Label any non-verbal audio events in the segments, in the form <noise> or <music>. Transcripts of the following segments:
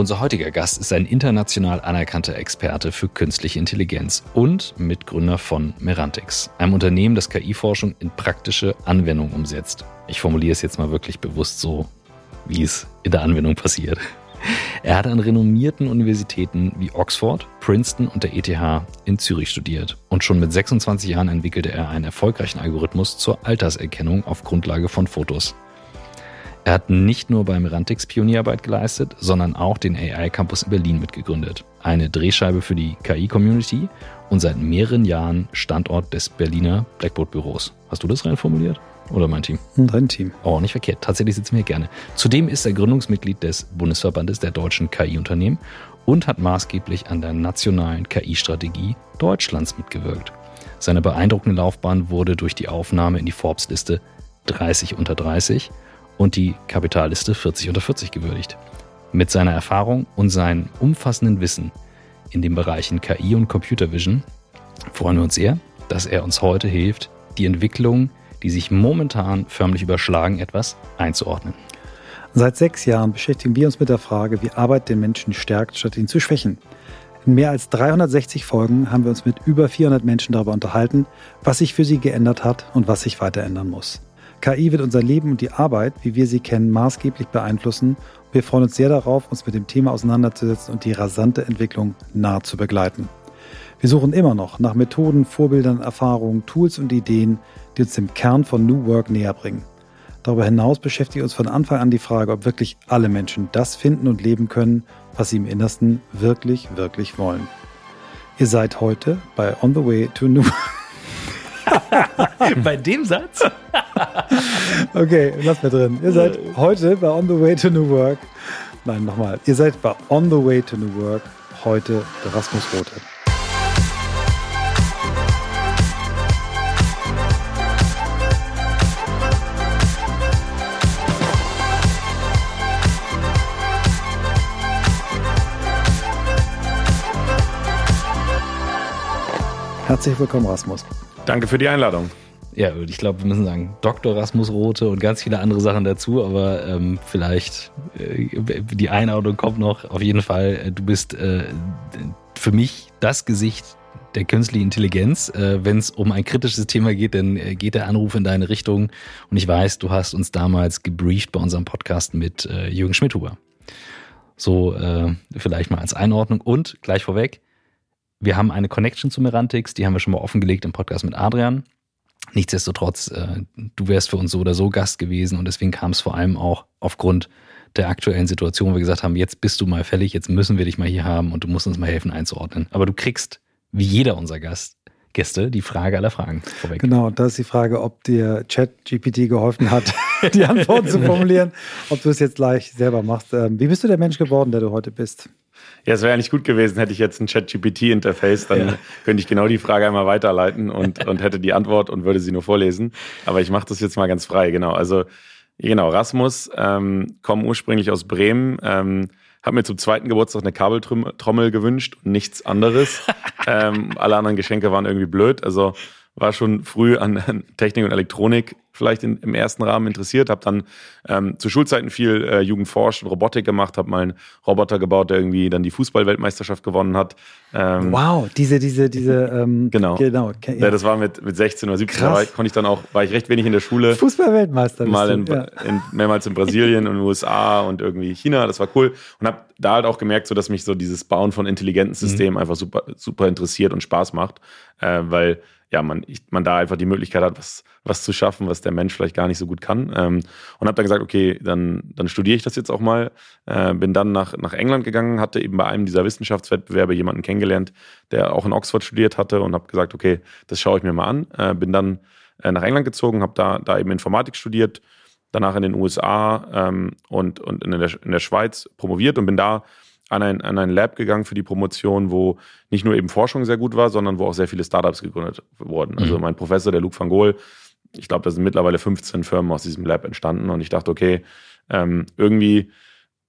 Unser heutiger Gast ist ein international anerkannter Experte für künstliche Intelligenz und Mitgründer von Merantix, einem Unternehmen, das KI-Forschung in praktische Anwendung umsetzt. Ich formuliere es jetzt mal wirklich bewusst so, wie es in der Anwendung passiert. Er hat an renommierten Universitäten wie Oxford, Princeton und der ETH in Zürich studiert. Und schon mit 26 Jahren entwickelte er einen erfolgreichen Algorithmus zur Alterserkennung auf Grundlage von Fotos. Er hat nicht nur beim Rantix Pionierarbeit geleistet, sondern auch den AI Campus in Berlin mitgegründet. Eine Drehscheibe für die KI-Community und seit mehreren Jahren Standort des Berliner Blackboard-Büros. Hast du das rein formuliert? Oder mein Team? Dein Team. Oh, nicht verkehrt. Tatsächlich sitzen wir hier gerne. Zudem ist er Gründungsmitglied des Bundesverbandes der deutschen KI-Unternehmen und hat maßgeblich an der nationalen KI-Strategie Deutschlands mitgewirkt. Seine beeindruckende Laufbahn wurde durch die Aufnahme in die Forbes-Liste 30 unter 30 und die Kapitalliste 40 unter 40 gewürdigt. Mit seiner Erfahrung und seinem umfassenden Wissen in den Bereichen KI und Computer Vision freuen wir uns sehr, dass er uns heute hilft, die Entwicklungen, die sich momentan förmlich überschlagen, etwas einzuordnen. Seit sechs Jahren beschäftigen wir uns mit der Frage, wie Arbeit den Menschen stärkt, statt ihn zu schwächen. In mehr als 360 Folgen haben wir uns mit über 400 Menschen darüber unterhalten, was sich für sie geändert hat und was sich weiter ändern muss. KI wird unser Leben und die Arbeit, wie wir sie kennen, maßgeblich beeinflussen. Wir freuen uns sehr darauf, uns mit dem Thema auseinanderzusetzen und die rasante Entwicklung nah zu begleiten. Wir suchen immer noch nach Methoden, Vorbildern, Erfahrungen, Tools und Ideen, die uns dem Kern von New Work näher bringen. Darüber hinaus beschäftigt uns von Anfang an die Frage, ob wirklich alle Menschen das finden und leben können, was sie im Innersten wirklich, wirklich wollen. Ihr seid heute bei On the Way to New Work. Bei dem Satz? okay, lass mir drin. Ihr seid heute bei On the Way to New Work. Nein, nochmal. Ihr seid bei On the Way to New Work. Heute Rasmus Rote. Herzlich willkommen, Rasmus. Danke für die Einladung. Ja, ich glaube, wir müssen sagen, Dr. Rasmus Rote und ganz viele andere Sachen dazu, aber ähm, vielleicht äh, die Einordnung kommt noch. Auf jeden Fall, äh, du bist äh, für mich das Gesicht der künstlichen Intelligenz. Äh, Wenn es um ein kritisches Thema geht, dann äh, geht der Anruf in deine Richtung. Und ich weiß, du hast uns damals gebrieft bei unserem Podcast mit äh, Jürgen Schmidhuber. So äh, vielleicht mal als Einordnung. Und gleich vorweg, wir haben eine Connection zu Merantix, die haben wir schon mal offengelegt im Podcast mit Adrian. Nichtsdestotrotz, äh, du wärst für uns so oder so Gast gewesen und deswegen kam es vor allem auch aufgrund der aktuellen Situation, wo wir gesagt haben, jetzt bist du mal fällig, jetzt müssen wir dich mal hier haben und du musst uns mal helfen einzuordnen. Aber du kriegst, wie jeder unserer Gast, Gäste, die Frage aller Fragen vorweg. Genau, und da ist die Frage, ob dir Chat-GPT geholfen hat, <laughs> <laughs> die Antworten zu formulieren, ob du es jetzt gleich selber machst. Ähm, wie bist du der Mensch geworden, der du heute bist? Ja, es wäre eigentlich gut gewesen, hätte ich jetzt ein Chat-GPT-Interface, dann ja. könnte ich genau die Frage einmal weiterleiten und, <laughs> und hätte die Antwort und würde sie nur vorlesen. Aber ich mache das jetzt mal ganz frei, genau. Also, genau, Rasmus, ähm, komme ursprünglich aus Bremen, ähm, habe mir zum zweiten Geburtstag eine Kabeltrommel gewünscht und nichts anderes. <laughs> ähm, alle anderen Geschenke waren irgendwie blöd. Also war schon früh an Technik und Elektronik vielleicht in, im ersten Rahmen interessiert, habe dann ähm, zu Schulzeiten viel äh, Jugendforsch und Robotik gemacht, habe mal einen Roboter gebaut, der irgendwie dann die Fußballweltmeisterschaft gewonnen hat. Ähm, wow, diese, diese, diese, ähm, genau. genau ja. ja. das war mit, mit 16 oder 17, da war, konnte ich dann auch, war ich recht wenig in der Schule. Fußballweltmeister. Mal in, ja. in, mehrmals in Brasilien und USA und irgendwie China, das war cool. Und habe da halt auch gemerkt, so dass mich so dieses Bauen von intelligenten mhm. Systemen mhm. einfach super, super interessiert und Spaß macht, äh, weil ja, man, ich, man da einfach die Möglichkeit hat, was, was zu schaffen, was der Mensch vielleicht gar nicht so gut kann. Ähm, und habe dann gesagt, okay, dann, dann studiere ich das jetzt auch mal. Äh, bin dann nach, nach England gegangen, hatte eben bei einem dieser Wissenschaftswettbewerbe jemanden kennengelernt, der auch in Oxford studiert hatte und habe gesagt, okay, das schaue ich mir mal an. Äh, bin dann äh, nach England gezogen, habe da, da eben Informatik studiert, danach in den USA ähm, und, und in, der, in der Schweiz promoviert und bin da an ein, an ein Lab gegangen für die Promotion, wo nicht nur eben Forschung sehr gut war, sondern wo auch sehr viele Startups gegründet wurden. Also mhm. mein Professor, der Luc van Gool, ich glaube, da sind mittlerweile 15 Firmen aus diesem Lab entstanden und ich dachte, okay, ähm, irgendwie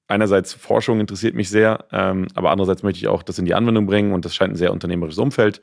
einerseits Forschung interessiert mich sehr, ähm, aber andererseits möchte ich auch das in die Anwendung bringen und das scheint ein sehr unternehmerisches Umfeld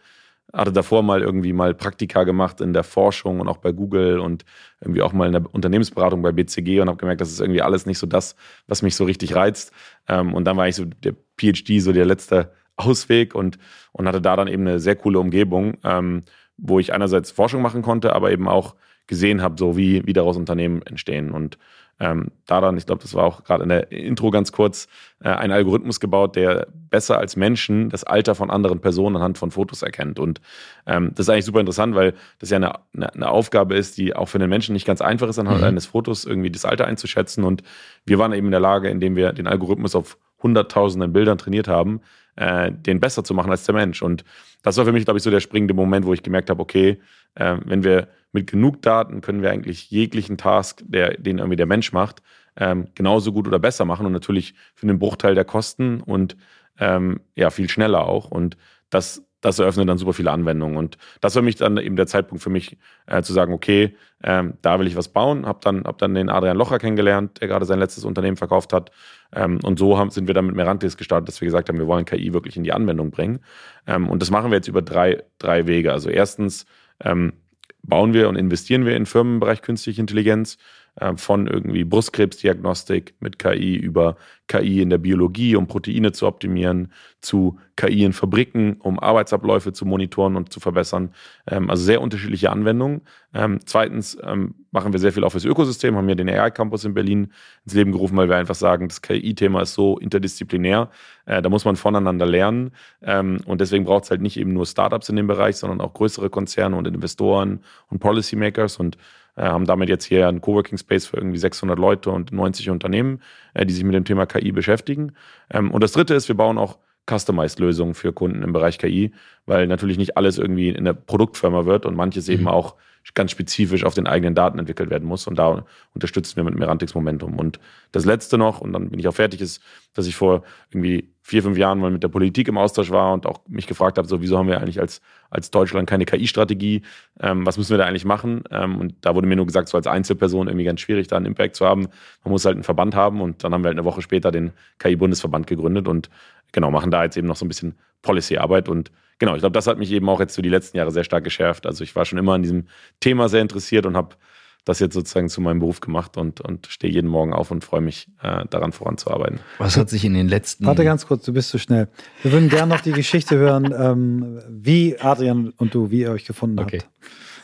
hatte davor mal irgendwie mal Praktika gemacht in der Forschung und auch bei Google und irgendwie auch mal in der Unternehmensberatung bei BCG und habe gemerkt, das ist irgendwie alles nicht so das, was mich so richtig reizt. Ähm, und dann war ich so der PhD, so der letzte Ausweg und, und hatte da dann eben eine sehr coole Umgebung, ähm, wo ich einerseits Forschung machen konnte, aber eben auch gesehen habe, so wie, wie daraus Unternehmen entstehen. Und ähm, da dann, ich glaube, das war auch gerade in der Intro ganz kurz, äh, ein Algorithmus gebaut, der besser als Menschen das Alter von anderen Personen anhand von Fotos erkennt. Und ähm, das ist eigentlich super interessant, weil das ja eine, eine, eine, Aufgabe ist, die auch für den Menschen nicht ganz einfach ist, anhand mhm. eines Fotos irgendwie das Alter einzuschätzen. Und wir waren eben in der Lage, indem wir den Algorithmus auf hunderttausenden Bildern trainiert haben, äh, den besser zu machen als der Mensch. Und das war für mich, glaube ich, so der springende Moment, wo ich gemerkt habe, okay, äh, wenn wir mit genug Daten können wir eigentlich jeglichen Task, der, den irgendwie der Mensch macht, ähm, genauso gut oder besser machen und natürlich für einen Bruchteil der Kosten und ähm, ja, viel schneller auch. Und das, das eröffnet dann super viele Anwendungen. Und das war mich dann eben der Zeitpunkt für mich äh, zu sagen, okay, ähm, da will ich was bauen. Hab dann, hab dann den Adrian Locher kennengelernt, der gerade sein letztes Unternehmen verkauft hat. Ähm, und so haben, sind wir dann mit Merantis gestartet, dass wir gesagt haben, wir wollen KI wirklich in die Anwendung bringen. Ähm, und das machen wir jetzt über drei, drei Wege. Also erstens ähm, bauen wir und investieren wir in Firmen im Bereich künstliche Intelligenz. Äh, von irgendwie Brustkrebsdiagnostik mit KI über KI in der Biologie, um Proteine zu optimieren, zu KI in Fabriken, um Arbeitsabläufe zu monitoren und zu verbessern. Ähm, also sehr unterschiedliche Anwendungen. Ähm, zweitens ähm, machen wir sehr viel auch fürs Ökosystem, haben wir den AI Campus in Berlin ins Leben gerufen, weil wir einfach sagen, das KI-Thema ist so interdisziplinär, äh, da muss man voneinander lernen. und deswegen braucht es halt nicht eben nur Startups in dem Bereich, sondern auch größere Konzerne und Investoren und Policymakers und haben damit jetzt hier einen Coworking Space für irgendwie 600 Leute und 90 Unternehmen, äh, die sich mit dem Thema KI beschäftigen. Ähm, und das dritte ist, wir bauen auch Customized-Lösungen für Kunden im Bereich KI, weil natürlich nicht alles irgendwie in der Produktfirma wird und manches mhm. eben auch ganz spezifisch auf den eigenen Daten entwickelt werden muss. Und da unterstützen wir mit Merantix Momentum. Und das letzte noch, und dann bin ich auch fertig, ist, dass ich vor irgendwie vier, fünf Jahren mal mit der Politik im Austausch war und auch mich gefragt habe, so wieso haben wir eigentlich als, als Deutschland keine KI-Strategie? Ähm, was müssen wir da eigentlich machen? Ähm, und da wurde mir nur gesagt, so als Einzelperson irgendwie ganz schwierig, da einen Impact zu haben. Man muss halt einen Verband haben und dann haben wir halt eine Woche später den KI-Bundesverband gegründet und genau, machen da jetzt eben noch so ein bisschen Policy-Arbeit und genau, ich glaube, das hat mich eben auch jetzt für die letzten Jahre sehr stark geschärft. Also ich war schon immer an diesem Thema sehr interessiert und habe das jetzt sozusagen zu meinem Beruf gemacht und, und stehe jeden Morgen auf und freue mich, äh, daran voranzuarbeiten. Was hat sich in den letzten. Warte ganz kurz, du bist zu schnell. Wir würden gerne noch die Geschichte hören, ähm, wie Adrian und du, wie ihr euch gefunden okay. habt.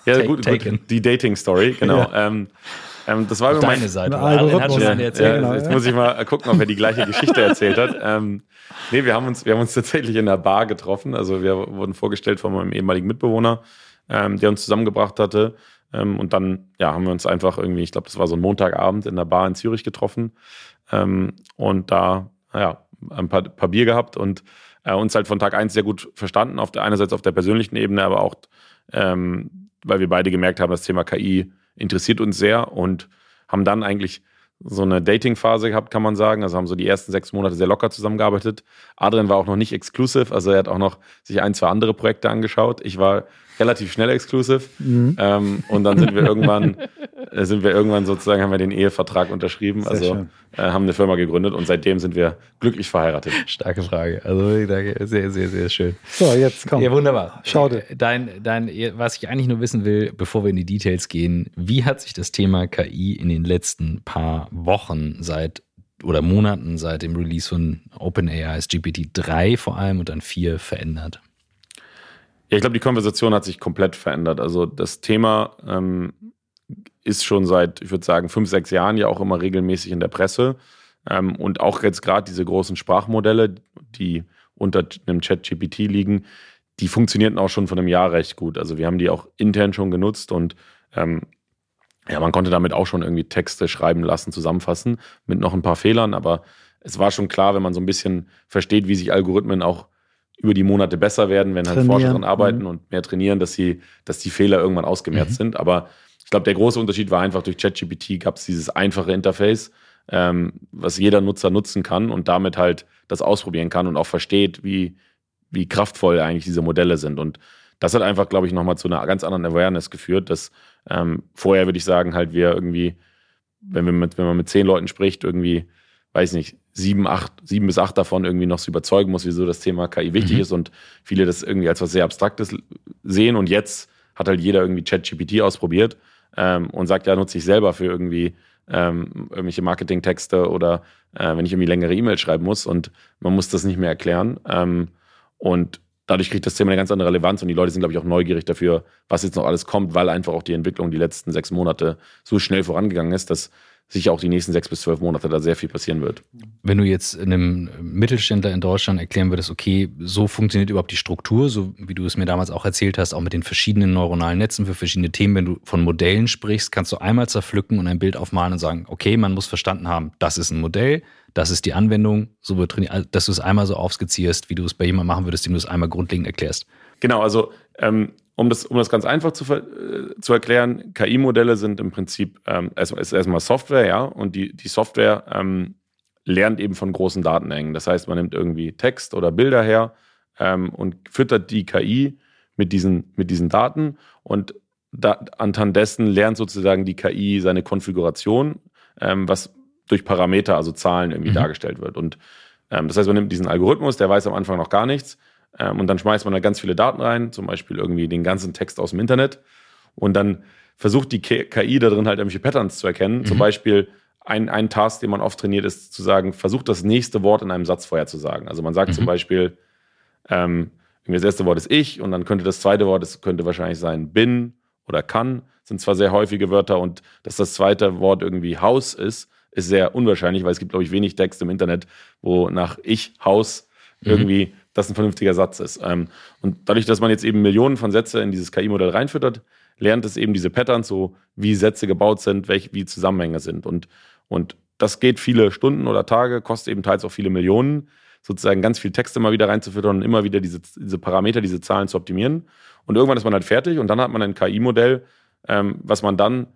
Ja, Take, gut, gut, die Dating-Story, genau. <laughs> Ja. Ähm, ähm, das war Auf deine Seite. Hat schon ja, erzählt. Ja, genau, jetzt muss ich mal gucken, ob er die gleiche Geschichte erzählt hat. Ähm, nee, wir haben, uns, wir haben uns tatsächlich in der Bar getroffen. Also wir wurden vorgestellt von meinem ehemaligen Mitbewohner, ähm, der uns zusammengebracht hatte. Ähm, und dann ja, haben wir uns einfach irgendwie, ich glaube, das war so ein Montagabend in der Bar in Zürich getroffen. Ähm, und da, ja, ein paar, paar Bier gehabt und äh, uns halt von Tag eins sehr gut verstanden. Auf der einerseits auf der persönlichen Ebene, aber auch, ähm, weil wir beide gemerkt haben, das Thema KI interessiert uns sehr und haben dann eigentlich so eine Dating-Phase gehabt, kann man sagen. Also haben so die ersten sechs Monate sehr locker zusammengearbeitet. Adrian war auch noch nicht exclusive, also er hat auch noch sich ein, zwei andere Projekte angeschaut. Ich war relativ schnell exclusive. Mhm. Ähm, und dann sind wir irgendwann, <laughs> äh, sind wir irgendwann sozusagen, haben wir den Ehevertrag unterschrieben, sehr also äh, haben eine Firma gegründet und seitdem sind wir glücklich verheiratet. Starke Frage. Also danke, sehr, sehr, sehr schön. So, jetzt komm. Ja, wunderbar. Schau dir. Dein, dein, was ich eigentlich nur wissen will, bevor wir in die Details gehen, wie hat sich das Thema KI in den letzten paar Wochen seit oder Monaten seit dem Release von OpenAI's GPT-3 vor allem und dann 4 verändert? Ja, ich glaube, die Konversation hat sich komplett verändert. Also das Thema ähm, ist schon seit, ich würde sagen, fünf, sechs Jahren ja auch immer regelmäßig in der Presse. Ähm, und auch jetzt gerade diese großen Sprachmodelle, die unter einem Chat-GPT liegen, die funktionierten auch schon von einem Jahr recht gut. Also wir haben die auch intern schon genutzt und ähm, ja, man konnte damit auch schon irgendwie Texte schreiben lassen, zusammenfassen, mit noch ein paar Fehlern, aber es war schon klar, wenn man so ein bisschen versteht, wie sich Algorithmen auch über die Monate besser werden, wenn halt trainieren. Forscher daran arbeiten mhm. und mehr trainieren, dass sie, dass die Fehler irgendwann ausgemerzt mhm. sind. Aber ich glaube, der große Unterschied war einfach durch ChatGPT gab es dieses einfache Interface, ähm, was jeder Nutzer nutzen kann und damit halt das ausprobieren kann und auch versteht, wie, wie kraftvoll eigentlich diese Modelle sind. Und das hat einfach, glaube ich, nochmal zu einer ganz anderen Awareness geführt, dass ähm, vorher würde ich sagen, halt wir irgendwie, wenn, wir mit, wenn man mit zehn Leuten spricht, irgendwie weiß nicht, sieben, acht, sieben bis acht davon irgendwie noch zu überzeugen muss, wieso das Thema KI wichtig mhm. ist und viele das irgendwie als was sehr Abstraktes sehen. Und jetzt hat halt jeder irgendwie ChatGPT ausprobiert ähm, und sagt, ja, nutze ich selber für irgendwie ähm, irgendwelche Marketingtexte oder äh, wenn ich irgendwie längere E-Mails schreiben muss und man muss das nicht mehr erklären. Ähm, und dadurch kriegt das Thema eine ganz andere Relevanz und die Leute sind, glaube ich, auch neugierig dafür, was jetzt noch alles kommt, weil einfach auch die Entwicklung die letzten sechs Monate so schnell vorangegangen ist, dass sicher auch die nächsten sechs bis zwölf Monate da sehr viel passieren wird. Wenn du jetzt einem Mittelständler in Deutschland erklären würdest, okay, so funktioniert überhaupt die Struktur, so wie du es mir damals auch erzählt hast, auch mit den verschiedenen neuronalen Netzen für verschiedene Themen, wenn du von Modellen sprichst, kannst du einmal zerpflücken und ein Bild aufmalen und sagen, okay, man muss verstanden haben, das ist ein Modell, das ist die Anwendung, so wird trainiert, also, dass du es einmal so aufskizzierst, wie du es bei jemandem machen würdest, dem du es einmal grundlegend erklärst. Genau, also ähm, um das, um das ganz einfach zu, äh, zu erklären, KI-Modelle sind im Prinzip ähm, erstmal, ist erstmal Software, ja, und die, die Software ähm, lernt eben von großen Datenmengen. Das heißt, man nimmt irgendwie Text oder Bilder her ähm, und füttert die KI mit diesen, mit diesen Daten und da, anhand dessen lernt sozusagen die KI seine Konfiguration, ähm, was durch Parameter, also Zahlen irgendwie mhm. dargestellt wird. Und ähm, das heißt, man nimmt diesen Algorithmus, der weiß am Anfang noch gar nichts, ähm, und dann schmeißt man da ganz viele Daten rein, zum Beispiel irgendwie den ganzen Text aus dem Internet. Und dann versucht die KI da drin halt irgendwelche Patterns zu erkennen. Mhm. Zum Beispiel ein, ein Task, den man oft trainiert, ist zu sagen, versucht das nächste Wort in einem Satz vorher zu sagen. Also man sagt mhm. zum Beispiel, ähm, das erste Wort ist ich und dann könnte das zweite Wort, das könnte wahrscheinlich sein bin oder kann. Sind zwar sehr häufige Wörter und dass das zweite Wort irgendwie Haus ist, ist sehr unwahrscheinlich, weil es gibt, glaube ich, wenig Text im Internet, wo nach ich Haus mhm. Das ein vernünftiger Satz ist. Ähm, und dadurch, dass man jetzt eben Millionen von Sätze in dieses KI-Modell reinfüttert, lernt es eben diese Patterns, so wie Sätze gebaut sind, welche, wie Zusammenhänge sind. Und, und das geht viele Stunden oder Tage, kostet eben teils auch viele Millionen, sozusagen ganz viel Text immer wieder reinzufüttern und immer wieder diese, diese Parameter, diese Zahlen zu optimieren. Und irgendwann ist man halt fertig und dann hat man ein KI-Modell, ähm, was man dann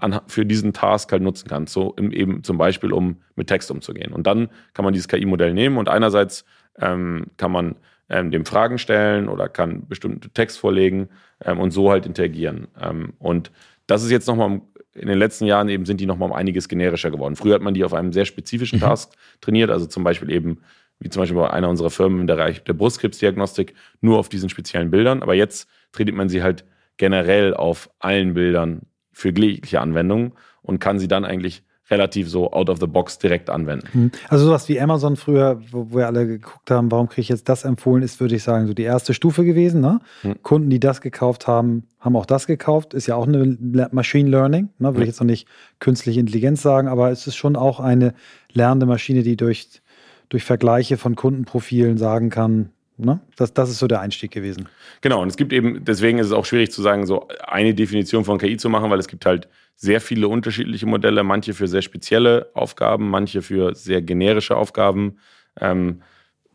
an, für diesen Task halt nutzen kann. So im, eben zum Beispiel, um mit Text umzugehen. Und dann kann man dieses KI-Modell nehmen und einerseits ähm, kann man ähm, dem Fragen stellen oder kann bestimmte Text vorlegen ähm, und so halt interagieren. Ähm, und das ist jetzt nochmal in den letzten Jahren eben sind die nochmal um einiges generischer geworden. Früher hat man die auf einem sehr spezifischen mhm. Task trainiert, also zum Beispiel eben, wie zum Beispiel bei einer unserer Firmen im Bereich der Brustkrebsdiagnostik, nur auf diesen speziellen Bildern. Aber jetzt trainiert man sie halt generell auf allen Bildern für jegliche Anwendungen und kann sie dann eigentlich relativ so out of the box direkt anwenden. Hm. Also sowas wie Amazon früher, wo wir alle geguckt haben, warum kriege ich jetzt das empfohlen, ist, würde ich sagen, so die erste Stufe gewesen. Ne? Hm. Kunden, die das gekauft haben, haben auch das gekauft. Ist ja auch eine Machine Learning, ne? würde hm. ich jetzt noch nicht künstliche Intelligenz sagen, aber es ist schon auch eine lernende Maschine, die durch, durch Vergleiche von Kundenprofilen sagen kann, Ne? Das, das ist so der Einstieg gewesen. Genau, und es gibt eben, deswegen ist es auch schwierig zu sagen, so eine Definition von KI zu machen, weil es gibt halt sehr viele unterschiedliche Modelle, manche für sehr spezielle Aufgaben, manche für sehr generische Aufgaben. Ähm,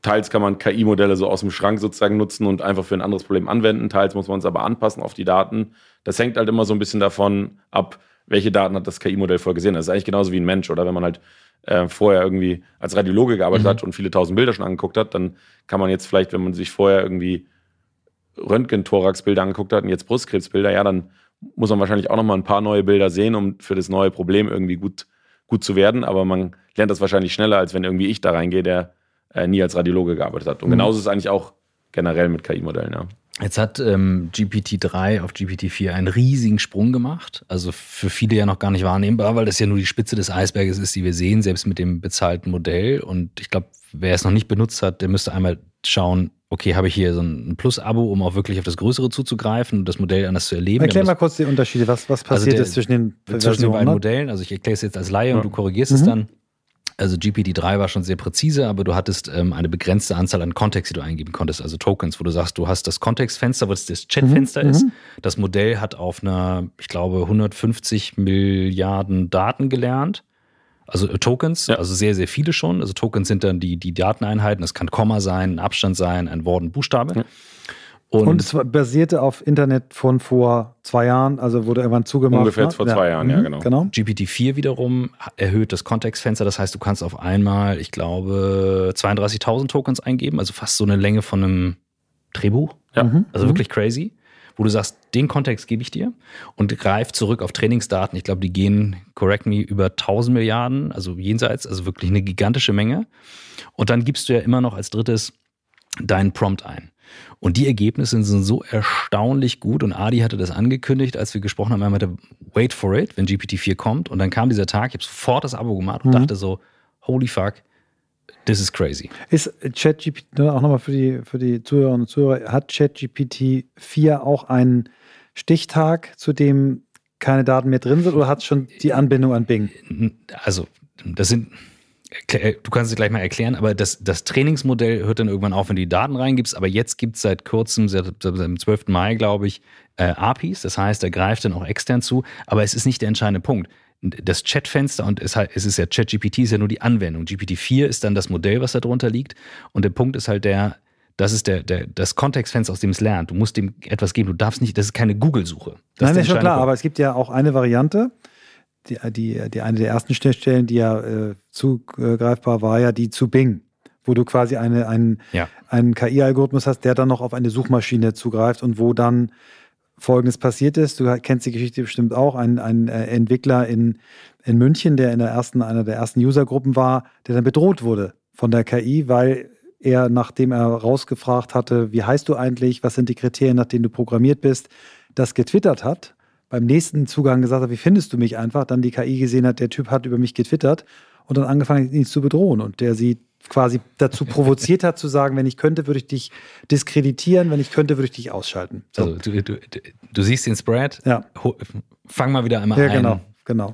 teils kann man KI-Modelle so aus dem Schrank sozusagen nutzen und einfach für ein anderes Problem anwenden, teils muss man es aber anpassen auf die Daten. Das hängt halt immer so ein bisschen davon ab, welche Daten hat das KI-Modell vorgesehen. Das ist eigentlich genauso wie ein Mensch, oder wenn man halt äh, vorher irgendwie als Radiologe gearbeitet mhm. hat und viele tausend Bilder schon angeguckt hat, dann kann man jetzt vielleicht, wenn man sich vorher irgendwie Röntgen-Thorax-Bilder angeguckt hat und jetzt Brustkrebsbilder, ja, dann muss man wahrscheinlich auch nochmal ein paar neue Bilder sehen, um für das neue Problem irgendwie gut, gut zu werden. Aber man lernt das wahrscheinlich schneller, als wenn irgendwie ich da reingehe, der äh, nie als Radiologe gearbeitet hat. Und mhm. genauso ist es eigentlich auch generell mit KI-Modellen, ja. Jetzt hat ähm, GPT-3 auf GPT-4 einen riesigen Sprung gemacht. Also für viele ja noch gar nicht wahrnehmbar, weil das ja nur die Spitze des Eisberges ist, die wir sehen, selbst mit dem bezahlten Modell. Und ich glaube, wer es noch nicht benutzt hat, der müsste einmal schauen, okay, habe ich hier so ein Plus-Abo, um auch wirklich auf das Größere zuzugreifen und das Modell anders zu erleben. Erklär mal kurz die Unterschiede. Was, was also passiert also der, ist zwischen den, zwischen den beiden ne? Modellen? Also ich erkläre es jetzt als Laie ja. und du korrigierst mhm. es dann. Also GPT-3 war schon sehr präzise, aber du hattest ähm, eine begrenzte Anzahl an Kontext, die du eingeben konntest, also Tokens, wo du sagst, du hast das Kontextfenster, was das Chatfenster mhm. ist. Mhm. Das Modell hat auf einer, ich glaube, 150 Milliarden Daten gelernt. Also äh, Tokens, ja. also sehr, sehr viele schon. Also Tokens sind dann die, die Dateneinheiten. Das kann Komma sein, ein Abstand sein, ein Wort, ein Buchstabe. Ja. Und, und, es basierte auf Internet von vor zwei Jahren, also wurde irgendwann zugemacht. Ungefähr ne? vor zwei Jahren, ja, mhm, genau. genau. GPT-4 wiederum erhöht das Kontextfenster, das heißt, du kannst auf einmal, ich glaube, 32.000 Tokens eingeben, also fast so eine Länge von einem Drehbuch. Ja. Mhm. Also mhm. wirklich crazy. wo du sagst, den Kontext gebe ich dir und greif zurück auf Trainingsdaten. Ich glaube, die gehen, correct me, über 1000 Milliarden, also jenseits, also wirklich eine gigantische Menge. Und dann gibst du ja immer noch als drittes deinen Prompt ein. Und die Ergebnisse sind so erstaunlich gut. Und Adi hatte das angekündigt, als wir gesprochen haben. Er meinte, wait for it, wenn GPT-4 kommt. Und dann kam dieser Tag, ich habe sofort das Abo gemacht und mhm. dachte so, holy fuck, this is crazy. Ist ChatGPT, auch nochmal für die, für die Zuhörerinnen und Zuhörer, hat ChatGPT 4 auch einen Stichtag, zu dem keine Daten mehr drin sind oder hat es schon die Anbindung an Bing? Also, das sind du kannst es gleich mal erklären, aber das, das Trainingsmodell hört dann irgendwann auf, wenn du die Daten reingibst. Aber jetzt gibt es seit kurzem, seit, seit dem 12. Mai, glaube ich, äh, APIs. Das heißt, er greift dann auch extern zu. Aber es ist nicht der entscheidende Punkt. Das Chatfenster und es, es ist ja ChatGPT ist ja nur die Anwendung. GPT-4 ist dann das Modell, was da drunter liegt. Und der Punkt ist halt der, das ist der, der, das Kontextfenster, aus dem es lernt. Du musst dem etwas geben. Du darfst nicht, das ist keine Google-Suche. Nein, das ist schon klar, Punkt. aber es gibt ja auch eine Variante die, die, die eine der ersten Schnittstellen, die ja äh, zugreifbar war, ja die zu Bing, wo du quasi eine, einen, ja. einen KI-Algorithmus hast, der dann noch auf eine Suchmaschine zugreift und wo dann Folgendes passiert ist. Du kennst die Geschichte bestimmt auch. Ein, ein äh, Entwickler in, in München, der in der ersten, einer der ersten Usergruppen war, der dann bedroht wurde von der KI, weil er, nachdem er rausgefragt hatte, wie heißt du eigentlich, was sind die Kriterien, nach denen du programmiert bist, das getwittert hat beim nächsten Zugang gesagt hat, wie findest du mich einfach, dann die KI gesehen hat, der Typ hat über mich getwittert und dann angefangen, ihn zu bedrohen und der sie quasi dazu provoziert hat, zu sagen, wenn ich könnte, würde ich dich diskreditieren, wenn ich könnte, würde ich dich ausschalten. So. Also du, du, du, siehst den Spread, ja. fang mal wieder einmal ja, ein. Ja, genau, genau.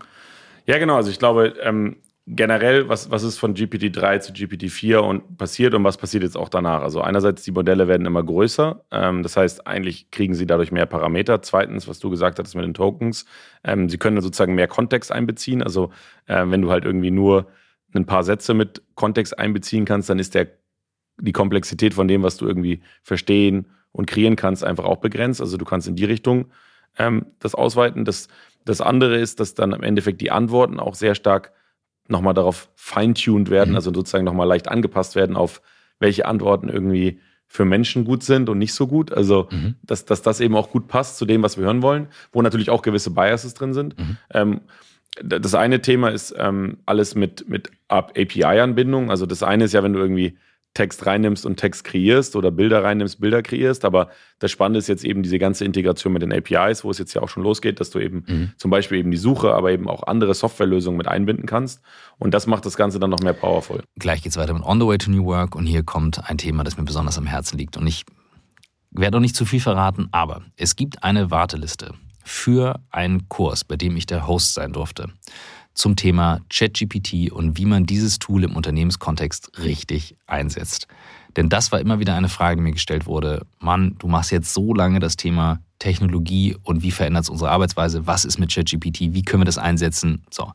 Ja, genau. Also ich glaube, ähm, generell, was, was ist von GPT-3 zu GPT-4 und passiert und was passiert jetzt auch danach? Also einerseits, die Modelle werden immer größer. Ähm, das heißt, eigentlich kriegen sie dadurch mehr Parameter. Zweitens, was du gesagt hattest mit den Tokens, ähm, sie können sozusagen mehr Kontext einbeziehen. Also äh, wenn du halt irgendwie nur ein paar Sätze mit Kontext einbeziehen kannst, dann ist der, die Komplexität von dem, was du irgendwie verstehen und kreieren kannst, einfach auch begrenzt. Also du kannst in die Richtung ähm, das ausweiten. Das, das andere ist, dass dann im Endeffekt die Antworten auch sehr stark nochmal darauf feintuned werden, mhm. also sozusagen nochmal leicht angepasst werden auf welche Antworten irgendwie für Menschen gut sind und nicht so gut. Also, mhm. dass, dass das eben auch gut passt zu dem, was wir hören wollen, wo natürlich auch gewisse Biases drin sind. Mhm. Ähm, das eine Thema ist ähm, alles mit, mit API-Anbindung. Also das eine ist ja, wenn du irgendwie Text reinnimmst und Text kreierst oder Bilder reinnimmst, Bilder kreierst. Aber das Spannende ist jetzt eben diese ganze Integration mit den APIs, wo es jetzt ja auch schon losgeht, dass du eben mhm. zum Beispiel eben die Suche, aber eben auch andere Softwarelösungen mit einbinden kannst. Und das macht das Ganze dann noch mehr powerful. Gleich geht's weiter mit On the Way to New Work und hier kommt ein Thema, das mir besonders am Herzen liegt. Und ich werde auch nicht zu viel verraten, aber es gibt eine Warteliste für einen Kurs, bei dem ich der Host sein durfte zum Thema ChatGPT und wie man dieses Tool im Unternehmenskontext richtig einsetzt. Denn das war immer wieder eine Frage, die mir gestellt wurde. Mann, du machst jetzt so lange das Thema Technologie und wie verändert es unsere Arbeitsweise? Was ist mit ChatGPT? Wie können wir das einsetzen? So.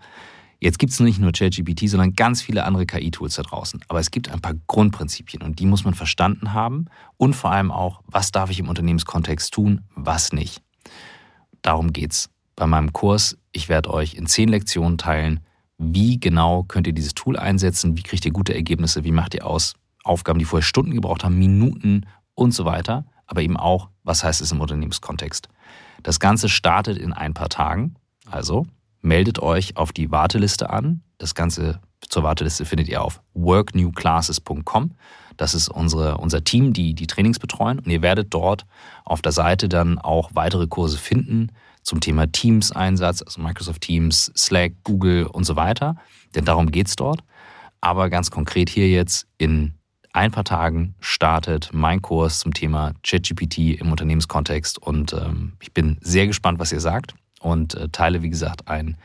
Jetzt gibt es nicht nur ChatGPT, sondern ganz viele andere KI-Tools da draußen. Aber es gibt ein paar Grundprinzipien und die muss man verstanden haben und vor allem auch, was darf ich im Unternehmenskontext tun, was nicht. Darum geht's bei meinem Kurs. Ich werde euch in zehn Lektionen teilen, wie genau könnt ihr dieses Tool einsetzen, wie kriegt ihr gute Ergebnisse, wie macht ihr aus Aufgaben, die vorher Stunden gebraucht haben, Minuten und so weiter, aber eben auch, was heißt es im Unternehmenskontext. Das Ganze startet in ein paar Tagen, also meldet euch auf die Warteliste an. Das Ganze zur Warteliste findet ihr auf worknewclasses.com. Das ist unsere, unser Team, die die Trainings betreuen. Und ihr werdet dort auf der Seite dann auch weitere Kurse finden, zum Thema Teams-Einsatz, also Microsoft Teams, Slack, Google und so weiter. Denn darum geht es dort. Aber ganz konkret hier jetzt in ein paar Tagen startet mein Kurs zum Thema ChatGPT im Unternehmenskontext und ähm, ich bin sehr gespannt, was ihr sagt und äh, teile, wie gesagt, ein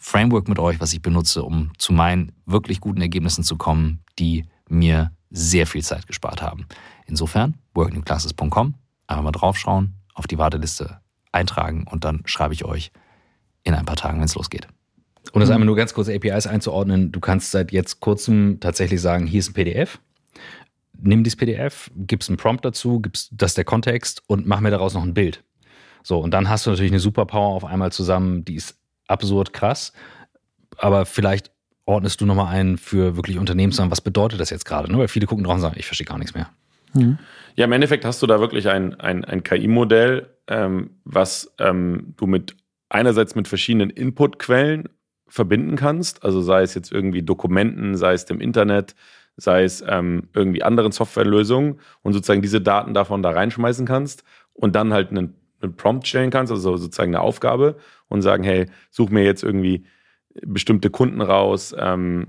Framework mit euch, was ich benutze, um zu meinen wirklich guten Ergebnissen zu kommen, die mir sehr viel Zeit gespart haben. Insofern, workinggclasses.com, einfach mal draufschauen, auf die Warteliste eintragen und dann schreibe ich euch in ein paar Tagen, wenn es losgeht. Und das einmal nur ganz kurz APIs einzuordnen. Du kannst seit jetzt kurzem tatsächlich sagen, hier ist ein PDF. Nimm dieses PDF, gibst einen Prompt dazu, gibst das der Kontext und mach mir daraus noch ein Bild. So, und dann hast du natürlich eine Superpower auf einmal zusammen, die ist absurd krass. Aber vielleicht ordnest du nochmal ein für wirklich Unternehmensnamen, was bedeutet das jetzt gerade? Ne? Weil viele gucken drauf und sagen, ich verstehe gar nichts mehr. Mhm. Ja, im Endeffekt hast du da wirklich ein, ein, ein KI-Modell, ähm, was ähm, du mit einerseits mit verschiedenen Inputquellen verbinden kannst, also sei es jetzt irgendwie Dokumenten, sei es dem Internet, sei es ähm, irgendwie anderen Softwarelösungen und sozusagen diese Daten davon da reinschmeißen kannst und dann halt einen, einen Prompt stellen kannst, also sozusagen eine Aufgabe und sagen, hey, such mir jetzt irgendwie bestimmte Kunden raus, ähm,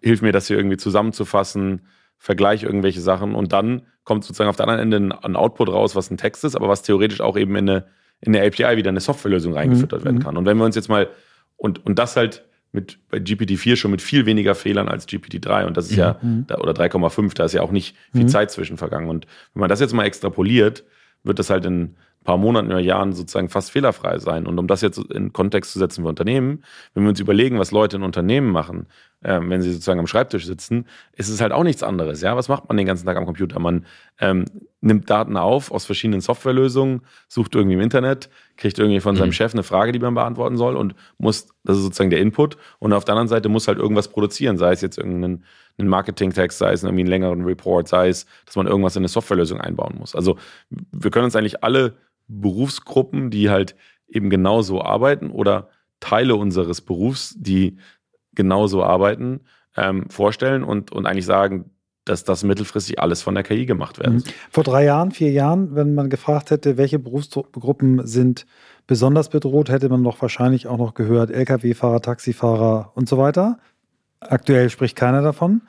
hilf mir das hier irgendwie zusammenzufassen, vergleich irgendwelche Sachen und dann kommt sozusagen auf der anderen Ende ein, Output raus, was ein Text ist, aber was theoretisch auch eben in eine, in eine API wieder eine Softwarelösung reingefüttert mhm. werden kann. Und wenn wir uns jetzt mal, und, und das halt mit bei GPT-4 schon mit viel weniger Fehlern als GPT-3 und das ist mhm. ja, da, oder 3,5, da ist ja auch nicht viel mhm. Zeit zwischen vergangen. Und wenn man das jetzt mal extrapoliert, wird das halt in paar Monaten oder Jahren sozusagen fast fehlerfrei sein. Und um das jetzt in Kontext zu setzen für Unternehmen, wenn wir uns überlegen, was Leute in Unternehmen machen, äh, wenn sie sozusagen am Schreibtisch sitzen, ist es halt auch nichts anderes. Ja, was macht man den ganzen Tag am Computer? Man ähm, nimmt Daten auf aus verschiedenen Softwarelösungen, sucht irgendwie im Internet, kriegt irgendwie von mhm. seinem Chef eine Frage, die man beantworten soll und muss, das ist sozusagen der Input. Und auf der anderen Seite muss halt irgendwas produzieren, sei es jetzt irgendein einen Marketing-Text, sei es irgendwie einen längeren Report, sei es, dass man irgendwas in eine Softwarelösung einbauen muss. Also wir können uns eigentlich alle Berufsgruppen, die halt eben genauso arbeiten oder Teile unseres Berufs, die genauso arbeiten, ähm, vorstellen und, und eigentlich sagen, dass das mittelfristig alles von der KI gemacht werden. Mhm. Vor drei Jahren, vier Jahren, wenn man gefragt hätte, welche Berufsgruppen sind besonders bedroht, hätte man noch wahrscheinlich auch noch gehört, Lkw-Fahrer, Taxifahrer und so weiter. Aktuell spricht keiner davon.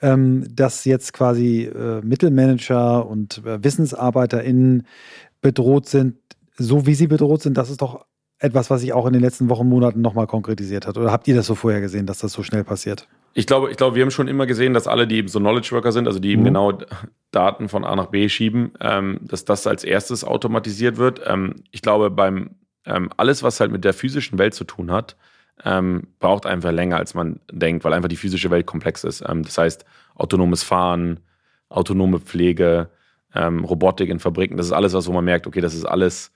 Ähm, dass jetzt quasi äh, Mittelmanager und äh, WissensarbeiterInnen bedroht sind, so wie sie bedroht sind, das ist doch etwas, was sich auch in den letzten Wochen, Monaten nochmal konkretisiert hat. Oder habt ihr das so vorher gesehen, dass das so schnell passiert? Ich glaube, ich glaube, wir haben schon immer gesehen, dass alle, die eben so Knowledge Worker sind, also die eben mhm. genau Daten von A nach B schieben, ähm, dass das als erstes automatisiert wird. Ähm, ich glaube, beim ähm, alles, was halt mit der physischen Welt zu tun hat, ähm, braucht einfach länger, als man denkt, weil einfach die physische Welt komplex ist. Ähm, das heißt, autonomes Fahren, autonome Pflege, ähm, Robotik in Fabriken, das ist alles was, wo man merkt, okay, das ist alles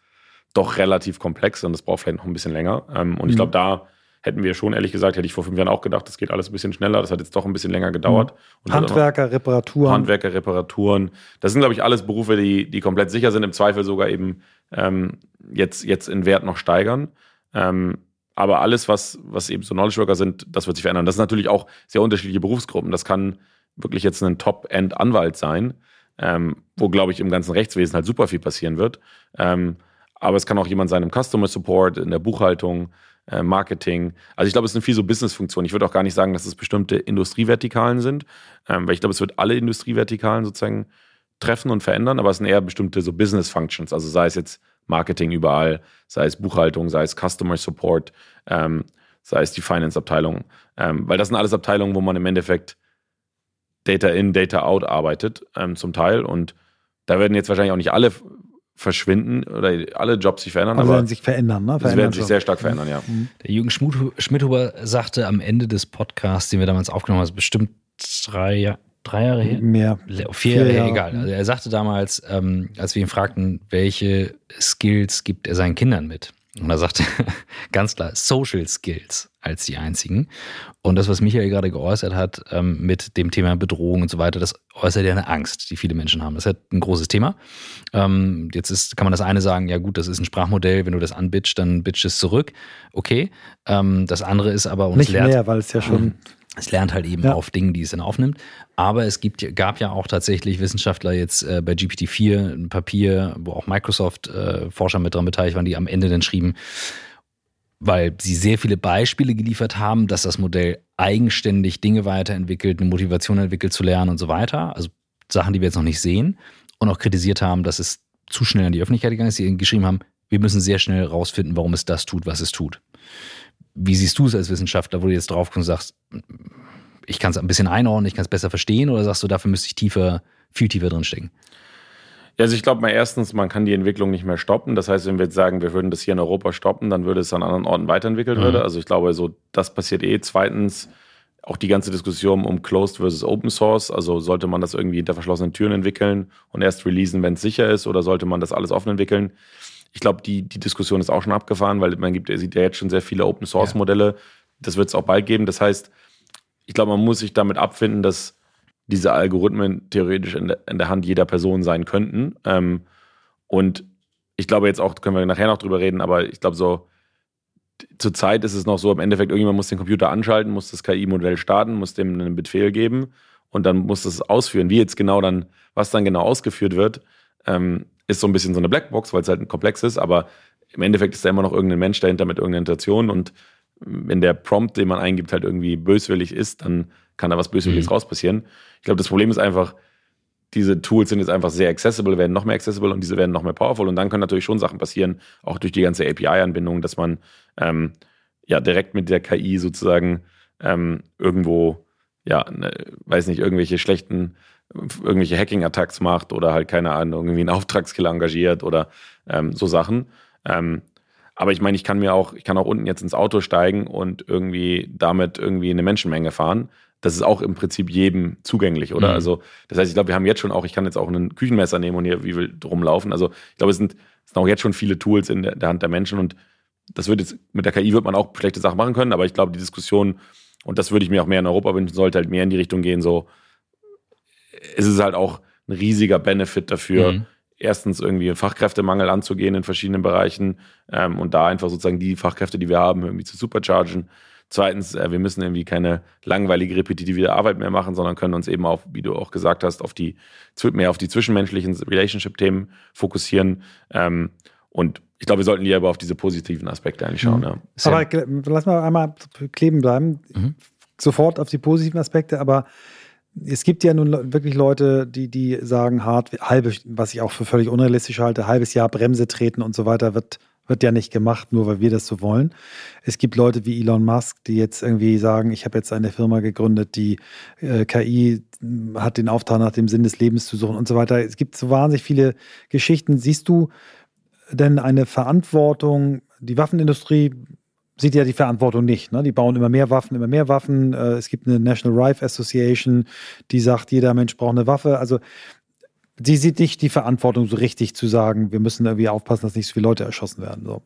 doch relativ komplex und das braucht vielleicht noch ein bisschen länger. Ähm, und mhm. ich glaube, da hätten wir schon, ehrlich gesagt, hätte ich vor fünf Jahren auch gedacht, das geht alles ein bisschen schneller. Das hat jetzt doch ein bisschen länger gedauert. Mhm. Handwerker, Reparaturen. Handwerker, Reparaturen. Das sind, glaube ich, alles Berufe, die, die komplett sicher sind, im Zweifel sogar eben ähm, jetzt, jetzt in Wert noch steigern. Ähm, aber alles, was, was eben so Knowledge Worker sind, das wird sich verändern. Das sind natürlich auch sehr unterschiedliche Berufsgruppen. Das kann wirklich jetzt ein Top-End-Anwalt sein, ähm, wo, glaube ich, im ganzen Rechtswesen halt super viel passieren wird. Ähm, aber es kann auch jemand sein im Customer Support, in der Buchhaltung, äh, Marketing. Also ich glaube, es sind viel so Business-Funktionen. Ich würde auch gar nicht sagen, dass es bestimmte Industrievertikalen sind, ähm, weil ich glaube, es wird alle Industrievertikalen sozusagen treffen und verändern, aber es sind eher bestimmte so Business-Functions. Also sei es jetzt Marketing überall, sei es Buchhaltung, sei es Customer Support, ähm, sei es die Finance-Abteilung. Ähm, weil das sind alles Abteilungen, wo man im Endeffekt Data in, Data out arbeitet, ähm, zum Teil. Und da werden jetzt wahrscheinlich auch nicht alle verschwinden oder alle Jobs sich verändern. Aber werden sich verändern, ne? Verändern sie werden sich sehr stark verändern, ja. Mhm. Der Jürgen Schmidhuber sagte am Ende des Podcasts, den wir damals aufgenommen haben, bestimmt drei, drei Jahre her? Mehr. Vier, Vier Jahre, Jahre, egal. Also er sagte damals, ähm, als wir ihn fragten, welche Skills gibt er seinen Kindern mit? Und er sagte <laughs> ganz klar Social Skills als die einzigen. Und das, was Michael gerade geäußert hat ähm, mit dem Thema Bedrohung und so weiter, das äußert ja eine Angst, die viele Menschen haben. Das ist halt ein großes Thema. Ähm, jetzt ist, kann man das eine sagen, ja gut, das ist ein Sprachmodell, wenn du das anbitchst, dann bitch es zurück. Okay. Ähm, das andere ist aber uns Nicht lehrt, mehr, weil es ja schon <laughs> es lernt halt eben ja. auf Dingen, die es dann aufnimmt. Aber es gibt, gab ja auch tatsächlich Wissenschaftler jetzt äh, bei GPT-4 ein Papier, wo auch Microsoft-Forscher äh, mit dran beteiligt waren, die am Ende dann schrieben, weil sie sehr viele Beispiele geliefert haben, dass das Modell eigenständig Dinge weiterentwickelt, eine Motivation entwickelt zu lernen und so weiter. Also Sachen, die wir jetzt noch nicht sehen. Und auch kritisiert haben, dass es zu schnell an die Öffentlichkeit gegangen ist. Sie geschrieben haben, wir müssen sehr schnell rausfinden, warum es das tut, was es tut. Wie siehst du es als Wissenschaftler, wo du jetzt drauf kommst und sagst, ich kann es ein bisschen einordnen, ich kann es besser verstehen, oder sagst du, dafür müsste ich tiefer, viel tiefer drinstecken? Ja, also ich glaube mal erstens, man kann die Entwicklung nicht mehr stoppen. Das heißt, wenn wir jetzt sagen, wir würden das hier in Europa stoppen, dann würde es an anderen Orten weiterentwickelt mhm. würde. Also ich glaube, so das passiert eh. Zweitens auch die ganze Diskussion um Closed versus Open Source. Also sollte man das irgendwie hinter verschlossenen Türen entwickeln und erst releasen, wenn es sicher ist, oder sollte man das alles offen entwickeln? Ich glaube, die, die Diskussion ist auch schon abgefahren, weil man gibt, sieht ja jetzt schon sehr viele Open Source Modelle. Das wird es auch bald geben. Das heißt, ich glaube, man muss sich damit abfinden, dass diese Algorithmen theoretisch in der, in der Hand jeder Person sein könnten. Ähm, und ich glaube jetzt auch, können wir nachher noch drüber reden, aber ich glaube so, zurzeit ist es noch so, im Endeffekt, irgendjemand muss den Computer anschalten, muss das KI-Modell starten, muss dem einen Befehl geben und dann muss das ausführen. Wie jetzt genau dann, was dann genau ausgeführt wird, ähm, ist so ein bisschen so eine Blackbox, weil es halt ein komplex ist, aber im Endeffekt ist da immer noch irgendein Mensch dahinter mit irgendeiner Intention und wenn der Prompt, den man eingibt, halt irgendwie böswillig ist, dann kann da was Böswilliges mhm. raus passieren. Ich glaube, das Problem ist einfach, diese Tools sind jetzt einfach sehr accessible, werden noch mehr accessible und diese werden noch mehr powerful. Und dann können natürlich schon Sachen passieren, auch durch die ganze API-Anbindung, dass man ähm, ja direkt mit der KI sozusagen ähm, irgendwo, ja, ne, weiß nicht, irgendwelche schlechten, irgendwelche Hacking-Attacks macht oder halt, keine Ahnung, irgendwie einen Auftragskiller engagiert oder ähm, so Sachen. Ähm, aber ich meine, ich kann mir auch, ich kann auch unten jetzt ins Auto steigen und irgendwie damit irgendwie eine Menschenmenge fahren das ist auch im Prinzip jedem zugänglich, oder? Mhm. Also, das heißt, ich glaube, wir haben jetzt schon auch, ich kann jetzt auch ein Küchenmesser nehmen und hier wie will rumlaufen. Also, ich glaube, es sind, es sind auch jetzt schon viele Tools in der, der Hand der Menschen und das wird jetzt, mit der KI wird man auch schlechte Sachen machen können, aber ich glaube, die Diskussion, und das würde ich mir auch mehr in Europa wünschen, sollte halt mehr in die Richtung gehen, so, es ist halt auch ein riesiger Benefit dafür, mhm. erstens irgendwie Fachkräftemangel anzugehen in verschiedenen Bereichen ähm, und da einfach sozusagen die Fachkräfte, die wir haben, irgendwie zu superchargen. Zweitens, äh, wir müssen irgendwie keine langweilige, repetitive Arbeit mehr machen, sondern können uns eben auf, wie du auch gesagt hast, auf die, mehr auf die zwischenmenschlichen Relationship-Themen fokussieren. Ähm, und ich glaube, wir sollten lieber auf diese positiven Aspekte eigentlich schauen. Mhm. Ja. Aber lass mal einmal kleben bleiben. Mhm. Sofort auf die positiven Aspekte, aber es gibt ja nun wirklich Leute, die, die sagen, hart, halbe, was ich auch für völlig unrealistisch halte, halbes Jahr Bremse treten und so weiter wird wird ja nicht gemacht, nur weil wir das so wollen. Es gibt Leute wie Elon Musk, die jetzt irgendwie sagen, ich habe jetzt eine Firma gegründet, die äh, KI hat den Auftrag nach dem Sinn des Lebens zu suchen und so weiter. Es gibt so wahnsinnig viele Geschichten. Siehst du denn eine Verantwortung? Die Waffenindustrie sieht ja die Verantwortung nicht. Ne? Die bauen immer mehr Waffen, immer mehr Waffen. Äh, es gibt eine National Rifle Association, die sagt, jeder Mensch braucht eine Waffe. Also sie sieht nicht die Verantwortung so richtig zu sagen, wir müssen irgendwie aufpassen, dass nicht so viele Leute erschossen werden. So.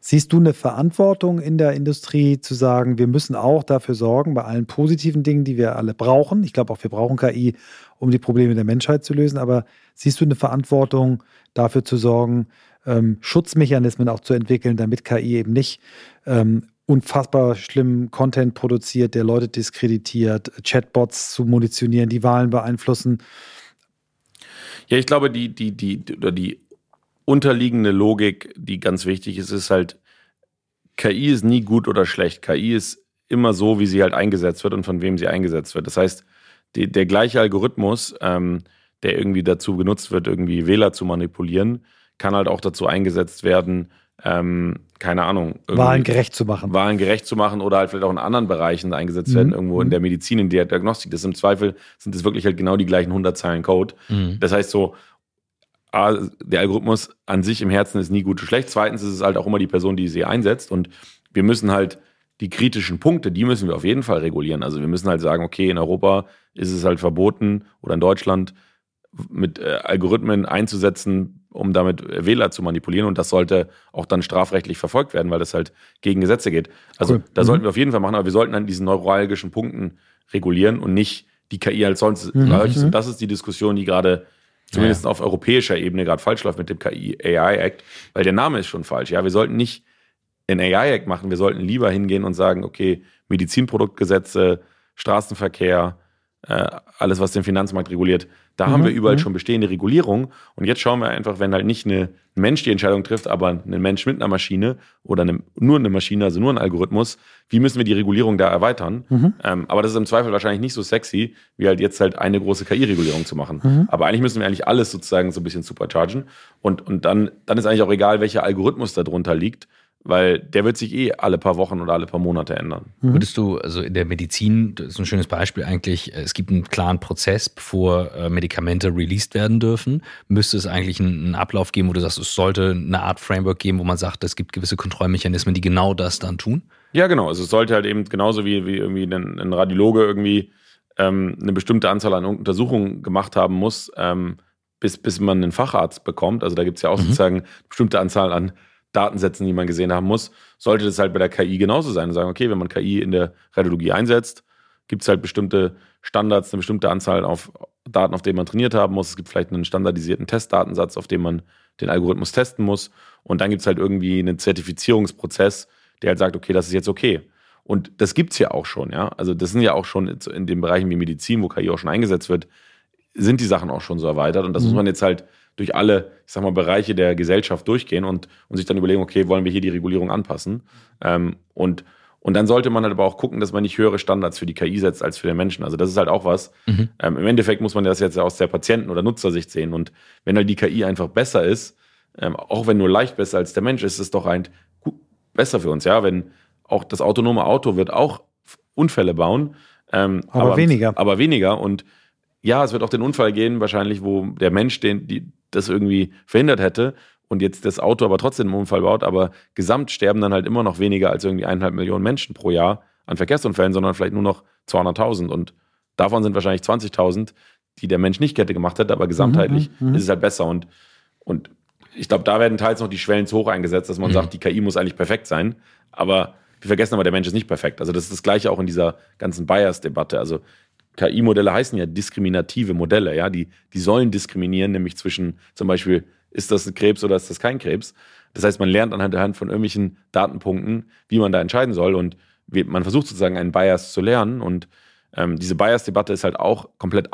Siehst du eine Verantwortung in der Industrie zu sagen, wir müssen auch dafür sorgen, bei allen positiven Dingen, die wir alle brauchen, ich glaube auch, wir brauchen KI, um die Probleme der Menschheit zu lösen, aber siehst du eine Verantwortung dafür zu sorgen, ähm, Schutzmechanismen auch zu entwickeln, damit KI eben nicht ähm, unfassbar schlimmen Content produziert, der Leute diskreditiert, Chatbots zu munitionieren, die Wahlen beeinflussen ja, ich glaube, die, die, die, oder die unterliegende Logik, die ganz wichtig ist, ist halt, KI ist nie gut oder schlecht. KI ist immer so, wie sie halt eingesetzt wird und von wem sie eingesetzt wird. Das heißt, die, der gleiche Algorithmus, ähm, der irgendwie dazu genutzt wird, irgendwie Wähler zu manipulieren, kann halt auch dazu eingesetzt werden, ähm, keine Ahnung. Wahlen gerecht zu machen. Wahlen gerecht zu machen oder halt vielleicht auch in anderen Bereichen eingesetzt mhm. werden, irgendwo in mhm. der Medizin, in der Diagnostik. Das ist im Zweifel, sind das wirklich halt genau die gleichen 100 Zeilen Code. Mhm. Das heißt so, A, der Algorithmus an sich im Herzen ist nie gut oder schlecht. Zweitens ist es halt auch immer die Person, die sie einsetzt. Und wir müssen halt die kritischen Punkte, die müssen wir auf jeden Fall regulieren. Also wir müssen halt sagen, okay, in Europa ist es halt verboten oder in Deutschland mit äh, Algorithmen einzusetzen, um damit Wähler zu manipulieren. Und das sollte auch dann strafrechtlich verfolgt werden, weil das halt gegen Gesetze geht. Also cool. da mhm. sollten wir auf jeden Fall machen, aber wir sollten an diesen neuralgischen Punkten regulieren und nicht die KI als sonst. Mhm. Und das ist die Diskussion, die gerade zumindest ja. auf europäischer Ebene gerade falsch läuft mit dem KI AI Act, weil der Name ist schon falsch. Ja, wir sollten nicht ein AI Act machen, wir sollten lieber hingehen und sagen, okay, Medizinproduktgesetze, Straßenverkehr, alles, was den Finanzmarkt reguliert, da mhm. haben wir überall mhm. schon bestehende Regulierung. Und jetzt schauen wir einfach, wenn halt nicht eine, ein Mensch die Entscheidung trifft, aber ein Mensch mit einer Maschine oder eine, nur eine Maschine, also nur ein Algorithmus, wie müssen wir die Regulierung da erweitern? Mhm. Ähm, aber das ist im Zweifel wahrscheinlich nicht so sexy, wie halt jetzt halt eine große KI-Regulierung zu machen. Mhm. Aber eigentlich müssen wir eigentlich alles sozusagen so ein bisschen superchargen. Und, und dann, dann ist eigentlich auch egal, welcher Algorithmus da drunter liegt weil der wird sich eh alle paar Wochen oder alle paar Monate ändern. Mhm. Würdest du, also in der Medizin, das ist ein schönes Beispiel eigentlich, es gibt einen klaren Prozess, bevor äh, Medikamente released werden dürfen. Müsste es eigentlich einen, Ablauf geben, wo du sagst, es sollte eine Art Framework geben, wo man sagt, es gibt gewisse Kontrollmechanismen, die genau das dann tun? Ja, genau. Also es sollte halt eben genauso wie, wie irgendwie ein, ein Radiologe irgendwie ähm, eine bestimmte Anzahl an Untersuchungen gemacht haben muss, ähm, bis, bis man einen Facharzt bekommt. Also da gibt es ja auch mhm. sozusagen eine bestimmte Anzahl an Datensätzen, die man gesehen haben muss, sollte das halt bei der KI genauso sein und sagen, okay, wenn man KI in der Radiologie einsetzt, gibt es halt bestimmte Standards, eine bestimmte Anzahl auf Daten, auf denen man trainiert haben muss. Es gibt vielleicht einen standardisierten Testdatensatz, auf dem man den Algorithmus testen muss. Und dann gibt es halt irgendwie einen Zertifizierungsprozess, der halt sagt, okay, das ist jetzt okay. Und das gibt es ja auch schon, ja. Also das sind ja auch schon in den Bereichen wie Medizin, wo KI auch schon eingesetzt wird, sind die Sachen auch schon so erweitert. Und das mhm. muss man jetzt halt durch alle, ich sag mal, Bereiche der Gesellschaft durchgehen und, und sich dann überlegen, okay, wollen wir hier die Regulierung anpassen? Ähm, und, und dann sollte man halt aber auch gucken, dass man nicht höhere Standards für die KI setzt als für den Menschen. Also das ist halt auch was. Mhm. Ähm, Im Endeffekt muss man das jetzt aus der Patienten- oder Nutzersicht sehen. Und wenn halt die KI einfach besser ist, ähm, auch wenn nur leicht besser als der Mensch, ist es doch ein besser für uns, ja. Wenn auch das autonome Auto wird auch Unfälle bauen. Ähm, aber, aber, weniger. Aber weniger. Und ja, es wird auch den Unfall gehen, wahrscheinlich, wo der Mensch den, die, das irgendwie verhindert hätte und jetzt das Auto aber trotzdem einen Unfall baut, aber gesamt sterben dann halt immer noch weniger als irgendwie eineinhalb Millionen Menschen pro Jahr an Verkehrsunfällen, sondern vielleicht nur noch 200.000 und davon sind wahrscheinlich 20.000, die der Mensch nicht hätte gemacht hätte, aber gesamtheitlich mhm, mhm, ist es halt besser und, und ich glaube, da werden teils noch die Schwellen zu hoch eingesetzt, dass man mhm. sagt, die KI muss eigentlich perfekt sein, aber wir vergessen aber, der Mensch ist nicht perfekt. Also das ist das Gleiche auch in dieser ganzen Bias-Debatte. Also KI-Modelle heißen ja diskriminative Modelle, ja, die, die sollen diskriminieren, nämlich zwischen zum Beispiel, ist das ein Krebs oder ist das kein Krebs? Das heißt, man lernt anhand von irgendwelchen Datenpunkten, wie man da entscheiden soll und man versucht sozusagen einen Bias zu lernen und ähm, diese Bias-Debatte ist halt auch komplett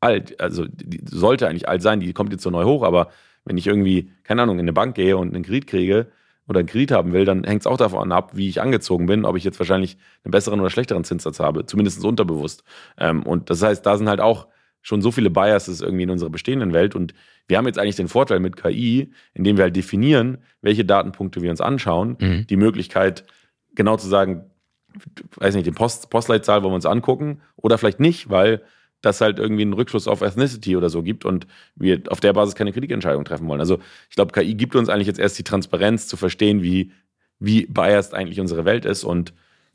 alt, also die sollte eigentlich alt sein, die kommt jetzt so neu hoch, aber wenn ich irgendwie, keine Ahnung, in eine Bank gehe und einen Kredit kriege, oder einen Kredit haben will, dann hängt es auch davon ab, wie ich angezogen bin, ob ich jetzt wahrscheinlich einen besseren oder schlechteren Zinssatz habe, zumindest unterbewusst. Ähm, und das heißt, da sind halt auch schon so viele Biases irgendwie in unserer bestehenden Welt. Und wir haben jetzt eigentlich den Vorteil mit KI, indem wir halt definieren, welche Datenpunkte wir uns anschauen, mhm. die Möglichkeit, genau zu sagen, weiß nicht, den Post, Postleitzahl wollen wir uns angucken oder vielleicht nicht, weil das halt irgendwie einen Rückschluss auf Ethnicity oder so gibt und wir auf der Basis keine Kritikentscheidung treffen wollen. Also ich glaube, KI gibt uns eigentlich jetzt erst die Transparenz zu verstehen, wie, wie biased eigentlich unsere Welt ist und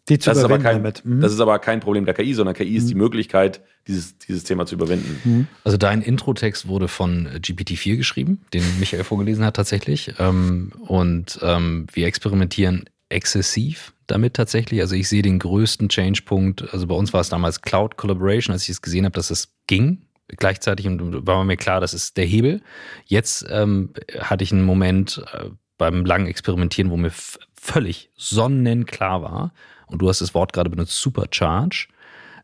die zu das, ist aber kein, damit. Mhm. das ist aber kein Problem der KI, sondern KI ist die mhm. Möglichkeit, dieses, dieses Thema zu überwinden. Mhm. Also dein Intro-Text wurde von GPT-4 geschrieben, den Michael vorgelesen hat tatsächlich. Ähm, und ähm, wir experimentieren exzessiv damit tatsächlich. Also ich sehe den größten Change-Punkt. Also bei uns war es damals Cloud Collaboration, als ich es gesehen habe, dass es ging. Gleichzeitig war mir klar, das ist der Hebel. Jetzt ähm, hatte ich einen Moment äh, beim langen Experimentieren, wo mir völlig sonnenklar war, und du hast das Wort gerade benutzt, Supercharge.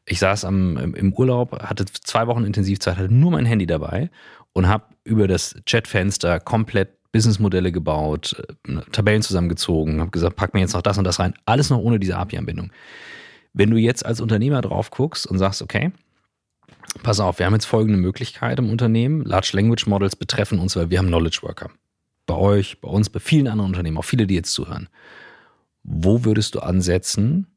Ich saß am, im Urlaub, hatte zwei Wochen Intensivzeit, hatte nur mein Handy dabei und habe über das Chatfenster komplett Businessmodelle gebaut, äh, Tabellen zusammengezogen, habe gesagt, pack mir jetzt noch das und das rein. Alles noch ohne diese API-Anbindung. Wenn du jetzt als Unternehmer drauf guckst und sagst, okay, pass auf, wir haben jetzt folgende Möglichkeit im Unternehmen. Large Language Models betreffen uns, weil wir haben Knowledge Worker. Bei euch, bei uns, bei vielen anderen Unternehmen, auch viele, die jetzt zuhören. Wo würdest du ansetzen,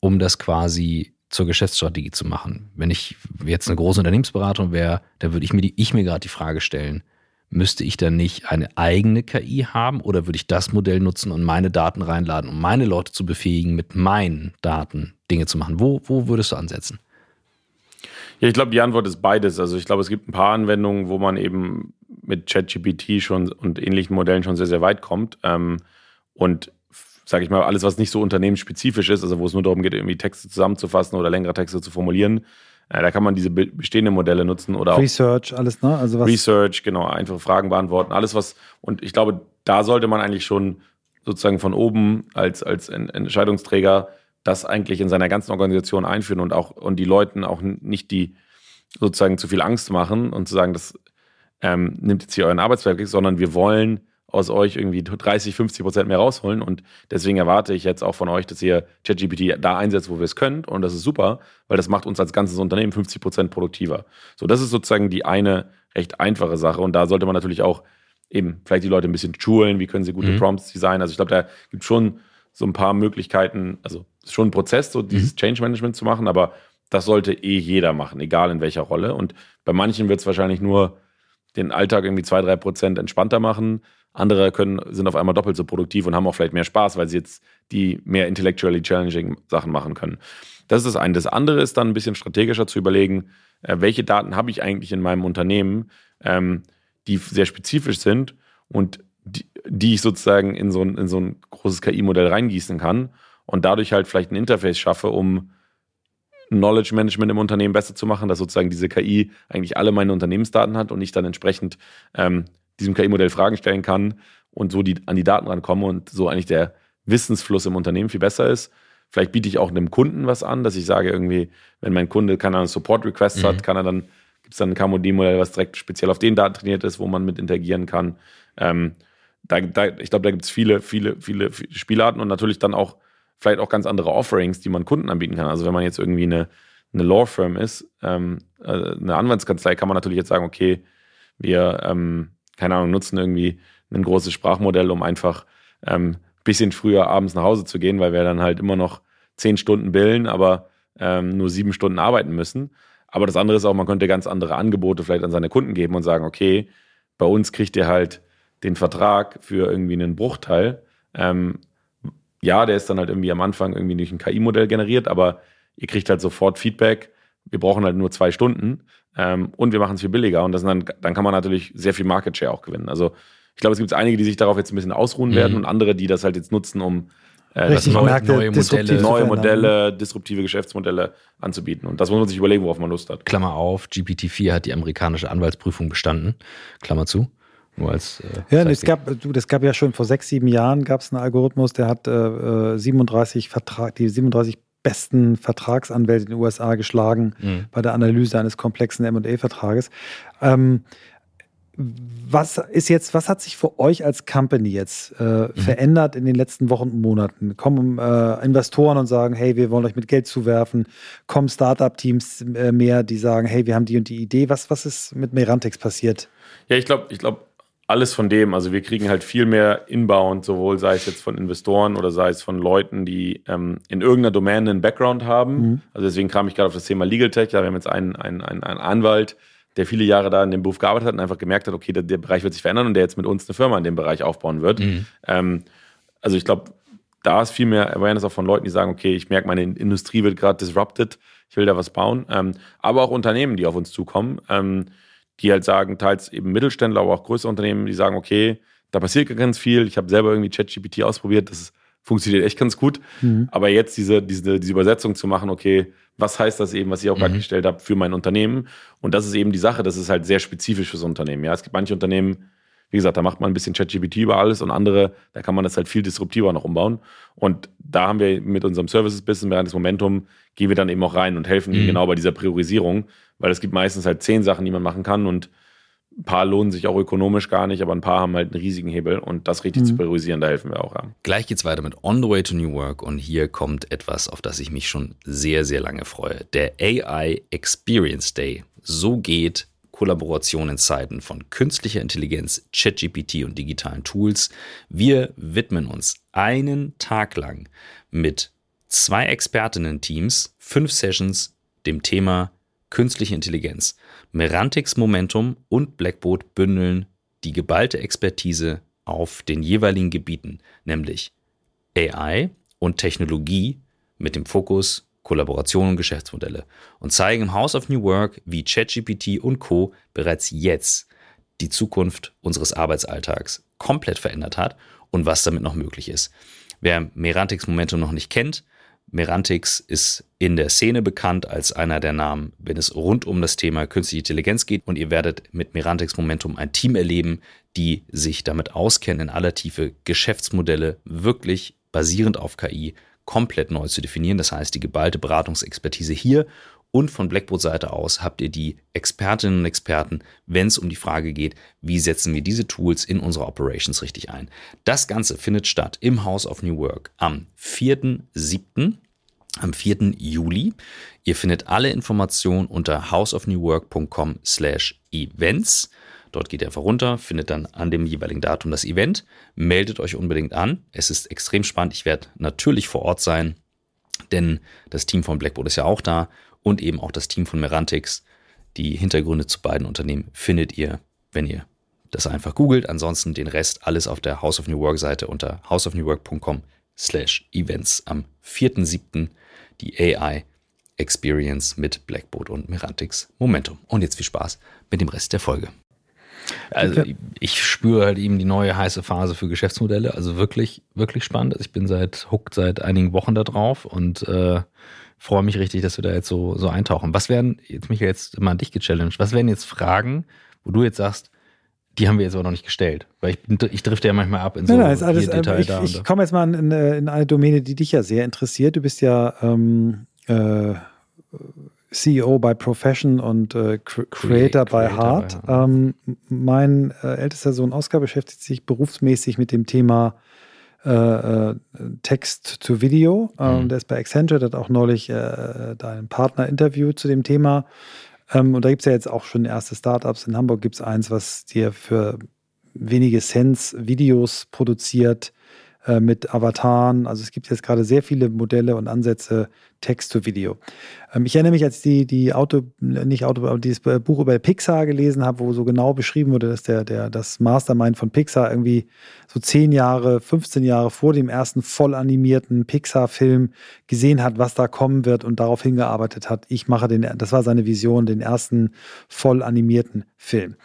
um das quasi zur Geschäftsstrategie zu machen? Wenn ich jetzt eine große Unternehmensberatung wäre, dann würde ich mir, ich mir gerade die Frage stellen, müsste ich dann nicht eine eigene KI haben oder würde ich das Modell nutzen und meine Daten reinladen, um meine Leute zu befähigen, mit meinen Daten Dinge zu machen? Wo, wo würdest du ansetzen? Ja, ich glaube, die Antwort ist beides. Also ich glaube, es gibt ein paar Anwendungen, wo man eben mit ChatGPT schon und ähnlichen Modellen schon sehr, sehr weit kommt. Ähm, und sage ich mal, alles, was nicht so unternehmensspezifisch ist, also wo es nur darum geht, irgendwie Texte zusammenzufassen oder längere Texte zu formulieren, ja, da kann man diese bestehenden Modelle nutzen oder auch Research, alles, ne? Also was Research, genau, einfache Fragen beantworten, alles was. Und ich glaube, da sollte man eigentlich schon sozusagen von oben als, als Entscheidungsträger das eigentlich in seiner ganzen Organisation einführen und auch und die Leuten auch nicht die sozusagen zu viel Angst machen und zu sagen, das ähm, nimmt jetzt hier euren Arbeitswerk, sondern wir wollen aus euch irgendwie 30, 50 Prozent mehr rausholen. Und deswegen erwarte ich jetzt auch von euch, dass ihr ChatGPT da einsetzt, wo wir es könnt. Und das ist super, weil das macht uns als ganzes Unternehmen 50 Prozent produktiver. So, das ist sozusagen die eine recht einfache Sache. Und da sollte man natürlich auch eben vielleicht die Leute ein bisschen schulen, wie können sie gute mhm. Prompts designen. Also ich glaube, da gibt es schon so ein paar Möglichkeiten, also es ist schon ein Prozess, so dieses mhm. Change Management zu machen, aber das sollte eh jeder machen, egal in welcher Rolle. Und bei manchen wird es wahrscheinlich nur den Alltag irgendwie zwei, drei Prozent entspannter machen. Andere können, sind auf einmal doppelt so produktiv und haben auch vielleicht mehr Spaß, weil sie jetzt die mehr intellectually challenging Sachen machen können. Das ist das eine. Das andere ist dann ein bisschen strategischer zu überlegen, äh, welche Daten habe ich eigentlich in meinem Unternehmen, ähm, die sehr spezifisch sind und die, die ich sozusagen in so ein, in so ein großes KI-Modell reingießen kann und dadurch halt vielleicht ein Interface schaffe, um Knowledge Management im Unternehmen besser zu machen, dass sozusagen diese KI eigentlich alle meine Unternehmensdaten hat und ich dann entsprechend ähm, diesem KI-Modell Fragen stellen kann und so die, an die Daten rankomme und so eigentlich der Wissensfluss im Unternehmen viel besser ist. Vielleicht biete ich auch einem Kunden was an, dass ich sage irgendwie, wenn mein Kunde keine Ahnung, Support-Requests mhm. hat, kann er dann, gibt es dann ein KMOD-Modell, was direkt speziell auf den Daten trainiert ist, wo man mit interagieren kann. Ähm, da, da, ich glaube, da gibt es viele, viele, viele Spielarten und natürlich dann auch vielleicht auch ganz andere Offerings, die man Kunden anbieten kann. Also wenn man jetzt irgendwie eine, eine Law Firm ist, ähm, äh, eine Anwaltskanzlei, kann man natürlich jetzt sagen, okay, wir, ähm, keine Ahnung, nutzen irgendwie ein großes Sprachmodell, um einfach ähm, bisschen früher abends nach Hause zu gehen, weil wir dann halt immer noch zehn Stunden billen, aber ähm, nur sieben Stunden arbeiten müssen. Aber das andere ist auch, man könnte ganz andere Angebote vielleicht an seine Kunden geben und sagen, okay, bei uns kriegt ihr halt den Vertrag für irgendwie einen Bruchteil. Ähm, ja, der ist dann halt irgendwie am Anfang irgendwie durch ein KI-Modell generiert, aber ihr kriegt halt sofort Feedback. Wir brauchen halt nur zwei Stunden ähm, und wir machen es viel billiger und das dann, dann kann man natürlich sehr viel Market Share auch gewinnen. Also ich glaube, es gibt einige, die sich darauf jetzt ein bisschen ausruhen mhm. werden und andere, die das halt jetzt nutzen, um äh, das neue, Märkte, neue Modelle, neue Modelle, disruptive Geschäftsmodelle anzubieten. Und das muss man sich überlegen, worauf man Lust hat. Klammer auf, GPT-4 hat die amerikanische Anwaltsprüfung bestanden. Klammer zu. Nur als, äh, ja, es gab, du, das gab ja schon vor sechs, sieben Jahren gab es einen Algorithmus, der hat äh, 37 Vertrag, die 37 besten Vertragsanwälte in den USA geschlagen mhm. bei der Analyse eines komplexen M&A-Vertrages. Ähm, was ist jetzt, was hat sich für euch als Company jetzt äh, mhm. verändert in den letzten Wochen und Monaten? Kommen äh, Investoren und sagen, hey, wir wollen euch mit Geld zuwerfen? Kommen Startup-Teams äh, mehr, die sagen, hey, wir haben die und die Idee? Was, was ist mit Merantix passiert? Ja, ich glaube, ich glaube, alles von dem. Also wir kriegen halt viel mehr Inbound, sowohl sei es jetzt von Investoren oder sei es von Leuten, die ähm, in irgendeiner Domäne einen Background haben. Mhm. Also deswegen kam ich gerade auf das Thema Legal Tech. Wir haben jetzt einen, einen, einen, einen Anwalt, der viele Jahre da in dem Beruf gearbeitet hat und einfach gemerkt hat, okay, der, der Bereich wird sich verändern und der jetzt mit uns eine Firma in dem Bereich aufbauen wird. Mhm. Ähm, also ich glaube, da ist viel mehr Awareness auch von Leuten, die sagen, okay, ich merke, meine Industrie wird gerade disrupted, ich will da was bauen. Ähm, aber auch Unternehmen, die auf uns zukommen, ähm, die halt sagen, teils eben Mittelständler, aber auch größere Unternehmen, die sagen, okay, da passiert ganz viel. Ich habe selber irgendwie ChatGPT ausprobiert, das funktioniert echt ganz gut. Mhm. Aber jetzt diese, diese, diese Übersetzung zu machen, okay, was heißt das eben, was ich auch mhm. gerade gestellt habe, für mein Unternehmen? Und das ist eben die Sache, das ist halt sehr spezifisch fürs Unternehmen. Ja, es gibt manche Unternehmen, wie gesagt, da macht man ein bisschen ChatGPT über alles und andere, da kann man das halt viel disruptiver noch umbauen. Und da haben wir mit unserem Services-Business während des Momentum, gehen wir dann eben auch rein und helfen mhm. genau bei dieser Priorisierung, weil es gibt meistens halt zehn Sachen, die man machen kann und ein paar lohnen sich auch ökonomisch gar nicht, aber ein paar haben halt einen riesigen Hebel und das richtig mhm. zu priorisieren, da helfen wir auch. Ja. Gleich geht's weiter mit On the Way to New Work und hier kommt etwas, auf das ich mich schon sehr, sehr lange freue. Der AI Experience Day. So geht Kollaboration in Zeiten von künstlicher Intelligenz, ChatGPT und digitalen Tools. Wir widmen uns einen Tag lang mit zwei Expertinnen-Teams, fünf Sessions, dem Thema künstliche Intelligenz. Merantix Momentum und Blackboard bündeln die geballte Expertise auf den jeweiligen Gebieten, nämlich AI und Technologie mit dem Fokus Kollaboration und Geschäftsmodelle und zeigen im House of New Work, wie ChatGPT und Co. bereits jetzt die Zukunft unseres Arbeitsalltags komplett verändert hat und was damit noch möglich ist. Wer Merantix Momentum noch nicht kennt, Merantix ist in der Szene bekannt als einer der Namen, wenn es rund um das Thema künstliche Intelligenz geht. Und ihr werdet mit Merantix Momentum ein Team erleben, die sich damit auskennen, in aller Tiefe Geschäftsmodelle wirklich basierend auf KI komplett neu zu definieren. Das heißt, die geballte Beratungsexpertise hier und von Blackboard-Seite aus habt ihr die Expertinnen und Experten, wenn es um die Frage geht, wie setzen wir diese Tools in unsere Operations richtig ein. Das Ganze findet statt im House of New Work am 4.7., am 4. Juli. Ihr findet alle Informationen unter houseofnewwork.com slash events. Dort geht ihr einfach runter, findet dann an dem jeweiligen Datum das Event, meldet euch unbedingt an. Es ist extrem spannend. Ich werde natürlich vor Ort sein, denn das Team von Blackboard ist ja auch da und eben auch das Team von Merantix. Die Hintergründe zu beiden Unternehmen findet ihr, wenn ihr das einfach googelt. Ansonsten den Rest alles auf der House of New Work Seite unter houseofnewwork.com slash events am 4.7. die AI Experience mit Blackboard und Merantix Momentum. Und jetzt viel Spaß mit dem Rest der Folge. Also ich spüre halt eben die neue heiße Phase für Geschäftsmodelle. Also wirklich, wirklich spannend. Also ich bin seit hooked seit einigen Wochen da drauf und äh, freue mich richtig, dass wir da jetzt so, so eintauchen. Was wären, jetzt mich jetzt mal an dich gechallenged, was wären jetzt Fragen, wo du jetzt sagst, die haben wir jetzt aber noch nicht gestellt. Weil ich, ich drifte ja manchmal ab in so nein, alles, Detail ich, da. Ich komme jetzt mal in, in, eine Domäne, die dich ja sehr interessiert. Du bist ja ähm, äh, CEO bei Profession und äh, Creator, bei Heart. Ähm, mein äh, ältester Sohn Oscar beschäftigt sich berufsmäßig mit dem Thema äh, äh Text zu Video. Ähm, mhm. Der ist bei Accenture, der hat auch neulich äh, da Partner interviewt zu dem Thema. Ähm, und da gibt es ja jetzt auch schon erste Startups. In Hamburg gibt es eins, was dir für wenige Cents Videos produziert äh, mit Avataren. Also es gibt jetzt gerade sehr viele Modelle und Ansätze Text zu Video. Ähm, ich erinnere mich, als die, die Auto, nicht Auto, aber dieses Buch über Pixar gelesen habe, wo so genau beschrieben wurde, dass der, der, das Mastermind von Pixar irgendwie so zehn Jahre, 15 Jahre vor dem ersten voll animierten Pixar-Film gesehen hat, was da kommen wird und darauf hingearbeitet hat. Ich mache den, das war seine Vision, den ersten voll animierten Film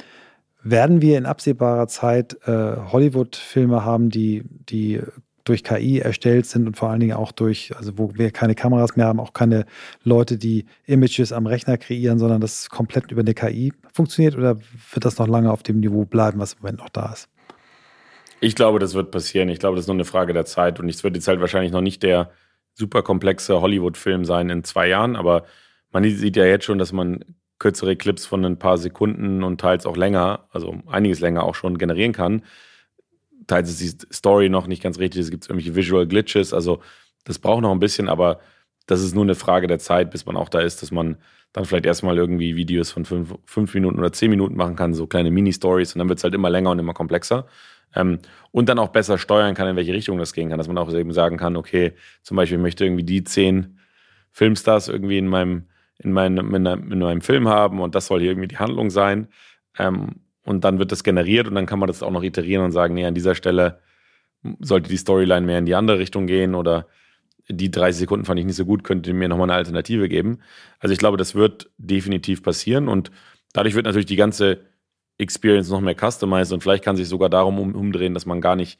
werden wir in absehbarer Zeit äh, Hollywood-Filme haben, die, die durch KI erstellt sind und vor allen Dingen auch durch, also wo wir keine Kameras mehr haben, auch keine Leute, die Images am Rechner kreieren, sondern das komplett über eine KI funktioniert oder wird das noch lange auf dem Niveau bleiben, was im Moment noch da ist? Ich glaube, das wird passieren. Ich glaube, das ist nur eine Frage der Zeit und es wird jetzt halt wahrscheinlich noch nicht der super komplexe Hollywood-Film sein in zwei Jahren, aber man sieht ja jetzt schon, dass man kürzere Clips von ein paar Sekunden und teils auch länger, also einiges länger auch schon generieren kann. Teils ist die Story noch nicht ganz richtig, es gibt irgendwelche Visual Glitches, also das braucht noch ein bisschen, aber das ist nur eine Frage der Zeit, bis man auch da ist, dass man dann vielleicht erstmal irgendwie Videos von fünf, fünf Minuten oder zehn Minuten machen kann, so kleine Mini-Stories und dann wird es halt immer länger und immer komplexer. Ähm, und dann auch besser steuern kann, in welche Richtung das gehen kann, dass man auch eben sagen kann, okay, zum Beispiel ich möchte irgendwie die zehn Filmstars irgendwie in meinem in meinem, in, in meinem Film haben und das soll hier irgendwie die Handlung sein. Ähm, und dann wird das generiert und dann kann man das auch noch iterieren und sagen, nee, an dieser Stelle sollte die Storyline mehr in die andere Richtung gehen oder die 30 Sekunden fand ich nicht so gut, könnt ihr mir nochmal eine Alternative geben. Also ich glaube, das wird definitiv passieren und dadurch wird natürlich die ganze Experience noch mehr customized und vielleicht kann sich sogar darum um, umdrehen, dass man gar nicht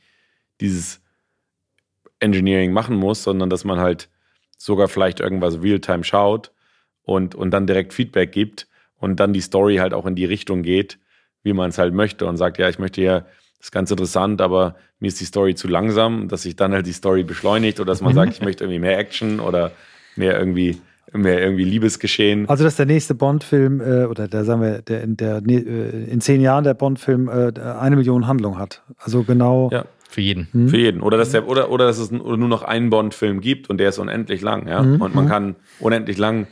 dieses Engineering machen muss, sondern dass man halt sogar vielleicht irgendwas real-time schaut und, und dann direkt Feedback gibt und dann die Story halt auch in die Richtung geht, wie man es halt möchte und sagt, ja, ich möchte ja, das ist ganz interessant, aber mir ist die Story zu langsam, dass sich dann halt die Story beschleunigt oder dass man mhm. sagt, ich möchte irgendwie mehr Action oder mehr irgendwie mehr irgendwie Liebesgeschehen. Also dass der nächste Bond-Film äh, oder der sagen wir, der in der äh, in zehn Jahren der Bond-Film äh, eine Million Handlung hat. Also genau. Ja. Für jeden. Mhm. Für jeden. Oder dass der, oder, oder dass es nur noch einen Bond-Film gibt und der ist unendlich lang, ja. Mhm. Und man mhm. kann unendlich lang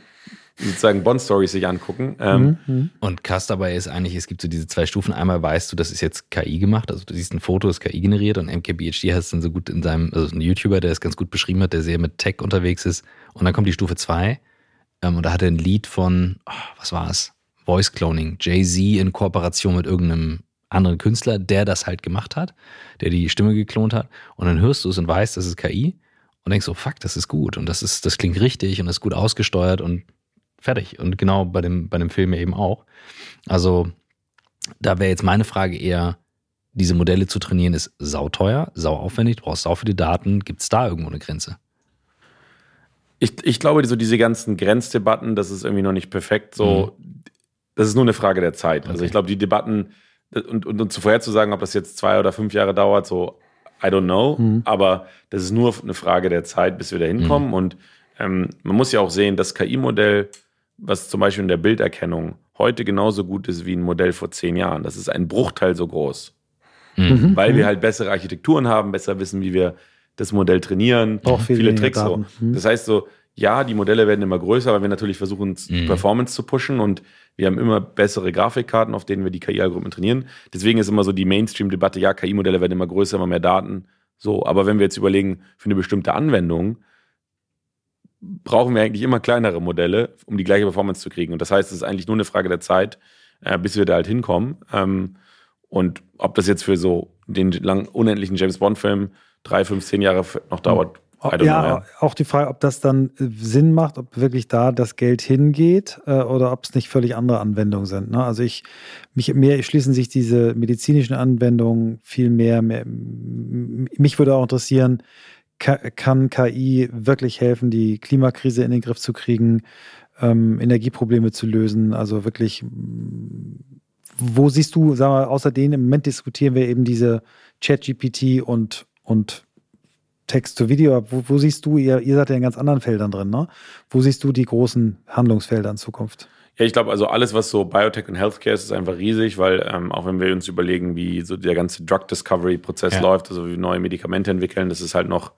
sozusagen Bond-Stories sich angucken. Ähm, mhm. Und krass dabei ist eigentlich, es gibt so diese zwei Stufen. Einmal weißt du, das ist jetzt KI gemacht, also du siehst ein Foto, ist KI generiert und MKBHD hat es dann so gut in seinem, also ein YouTuber, der es ganz gut beschrieben hat, der sehr mit Tech unterwegs ist. Und dann kommt die Stufe 2 ähm, und da hat er ein Lied von, oh, was war es? Voice Cloning, Jay-Z in Kooperation mit irgendeinem anderen Künstler, der das halt gemacht hat, der die Stimme geklont hat. Und dann hörst du es und weißt, das ist KI und denkst so, fuck, das ist gut und das ist, das klingt richtig und das ist gut ausgesteuert und Fertig. Und genau bei dem, bei dem Film eben auch. Also, da wäre jetzt meine Frage eher, diese Modelle zu trainieren ist sauteuer, sauaufwendig, du brauchst sau viele Daten. Gibt es da irgendwo eine Grenze? Ich, ich glaube, so diese ganzen Grenzdebatten, das ist irgendwie noch nicht perfekt. So, mhm. das ist nur eine Frage der Zeit. Also okay. Also ich glaube, die Debatten und, und, und zuvor zu sagen, ob das jetzt zwei oder fünf Jahre dauert, so I don't know. Mhm. Aber das ist nur eine Frage der Zeit, bis wir da hinkommen. Mhm. Und ähm, man muss ja auch sehen, das KI-Modell was zum Beispiel in der Bilderkennung heute genauso gut ist wie ein Modell vor zehn Jahren. Das ist ein Bruchteil so groß. Mhm. Weil wir mhm. halt bessere Architekturen haben, besser wissen, wie wir das Modell trainieren, auch viel viele Tricks. So. Mhm. Das heißt so, ja, die Modelle werden immer größer, weil wir natürlich versuchen, mhm. Performance zu pushen und wir haben immer bessere Grafikkarten, auf denen wir die KI-Algorithmen trainieren. Deswegen ist immer so die Mainstream-Debatte, ja, KI-Modelle werden immer größer, immer mehr Daten. So, aber wenn wir jetzt überlegen, für eine bestimmte Anwendung, brauchen wir eigentlich immer kleinere Modelle, um die gleiche Performance zu kriegen. Und das heißt, es ist eigentlich nur eine Frage der Zeit, äh, bis wir da halt hinkommen. Ähm, und ob das jetzt für so den lang, unendlichen James Bond-Film drei, fünf, zehn Jahre noch dauert, ja, know, ja, auch die Frage, ob das dann äh, Sinn macht, ob wirklich da das Geld hingeht äh, oder ob es nicht völlig andere Anwendungen sind. Ne? Also ich, mich mehr schließen sich diese medizinischen Anwendungen viel mehr, mehr mich würde auch interessieren, kann KI wirklich helfen, die Klimakrise in den Griff zu kriegen, ähm, Energieprobleme zu lösen? Also wirklich, wo siehst du, sagen wir, außer denen im Moment diskutieren wir eben diese Chat-GPT und, und Text zu Video. Wo, wo siehst du, ihr, ihr seid ja in ganz anderen Feldern drin, ne? Wo siehst du die großen Handlungsfelder in Zukunft? Ja, ich glaube, also alles, was so Biotech und Healthcare ist, ist einfach riesig, weil ähm, auch wenn wir uns überlegen, wie so der ganze Drug Discovery-Prozess ja. läuft, also wie neue Medikamente entwickeln, das ist halt noch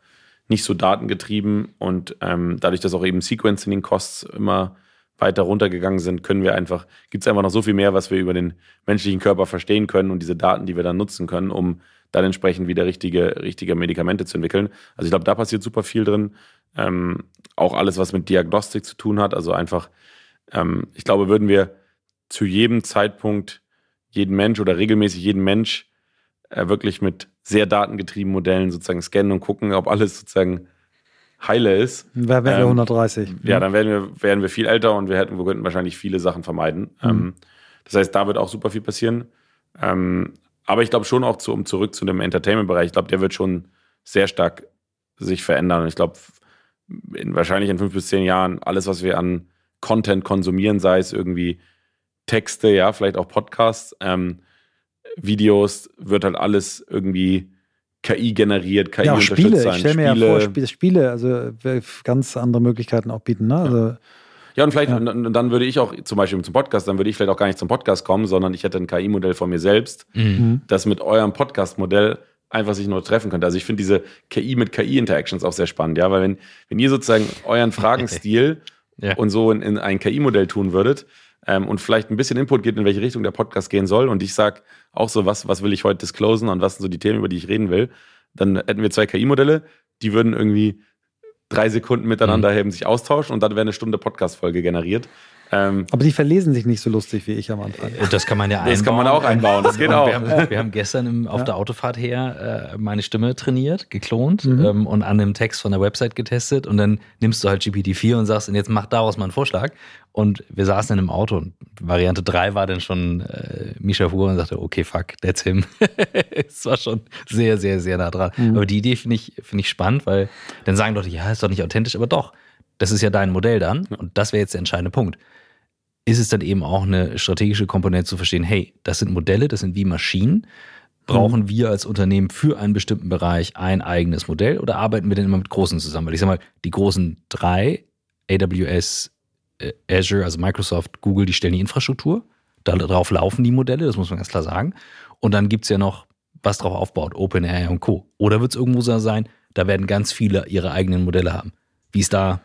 nicht so datengetrieben und ähm, dadurch, dass auch eben Sequencing-Costs immer weiter runtergegangen sind, können wir einfach, gibt es einfach noch so viel mehr, was wir über den menschlichen Körper verstehen können und diese Daten, die wir dann nutzen können, um dann entsprechend wieder richtige, richtige Medikamente zu entwickeln. Also ich glaube, da passiert super viel drin. Ähm, auch alles, was mit Diagnostik zu tun hat. Also einfach, ähm, ich glaube, würden wir zu jedem Zeitpunkt jeden Mensch oder regelmäßig jeden Mensch wirklich mit sehr datengetriebenen Modellen sozusagen scannen und gucken, ob alles sozusagen heile ist. Wären wir ähm, 130. Ja, dann werden wir, wären wir viel älter und wir hätten, wir könnten wahrscheinlich viele Sachen vermeiden. Mhm. Ähm, das heißt, da wird auch super viel passieren. Ähm, aber ich glaube schon auch zu, um zurück zu dem Entertainment-Bereich, ich glaube, der wird schon sehr stark sich verändern. Ich glaube, wahrscheinlich in fünf bis zehn Jahren alles, was wir an Content konsumieren, sei es irgendwie Texte, ja, vielleicht auch Podcasts, ähm, Videos, wird halt alles irgendwie KI generiert, KI ja, Spiele. Sein. Ich stelle mir ja vor, Spiele, Spiele, also ganz andere Möglichkeiten auch bieten. Ne? Also, ja. ja. und vielleicht, ja. Und, dann würde ich auch zum Beispiel zum Podcast, dann würde ich vielleicht auch gar nicht zum Podcast kommen, sondern ich hätte ein KI-Modell von mir selbst, mhm. das mit eurem Podcast-Modell einfach sich nur treffen könnte. Also ich finde diese KI mit KI-Interactions auch sehr spannend, ja, weil wenn, wenn ihr sozusagen euren <laughs> Fragenstil ja. und so in, in ein KI-Modell tun würdet, ähm, und vielleicht ein bisschen Input gibt, in welche Richtung der Podcast gehen soll. Und ich sage auch so, was, was will ich heute disclosen und was sind so die Themen, über die ich reden will. Dann hätten wir zwei KI-Modelle, die würden irgendwie drei Sekunden miteinander mhm. sich austauschen und dann wäre eine Stunde Podcast-Folge generiert. Ähm, aber die verlesen sich nicht so lustig wie ich am Anfang. Äh, das kann man ja einbauen. Das kann man auch einbauen, das geht auch. Wir haben, wir haben gestern im, auf ja. der Autofahrt her äh, meine Stimme trainiert, geklont mhm. ähm, und an dem Text von der Website getestet und dann nimmst du halt GPT-4 und sagst, und jetzt mach daraus mal einen Vorschlag. Und wir saßen in einem Auto und Variante 3 war dann schon äh, Misha Fuhr und sagte, okay, fuck, that's him. <laughs> Es war schon sehr, sehr, sehr nah dran. Mhm. Aber die Idee finde ich, finde ich spannend, weil dann sagen Leute, ja, ist doch nicht authentisch, aber doch. Das ist ja dein Modell dann. Und das wäre jetzt der entscheidende Punkt ist es dann eben auch eine strategische Komponente zu verstehen, hey, das sind Modelle, das sind wie Maschinen. Brauchen mhm. wir als Unternehmen für einen bestimmten Bereich ein eigenes Modell oder arbeiten wir denn immer mit großen zusammen? Weil ich sage mal, die großen drei, AWS, äh, Azure, also Microsoft, Google, die stellen die Infrastruktur. Darauf laufen die Modelle, das muss man ganz klar sagen. Und dann gibt es ja noch, was darauf aufbaut, OpenAI und Co. Oder wird es irgendwo so sein, da werden ganz viele ihre eigenen Modelle haben. Wie ist da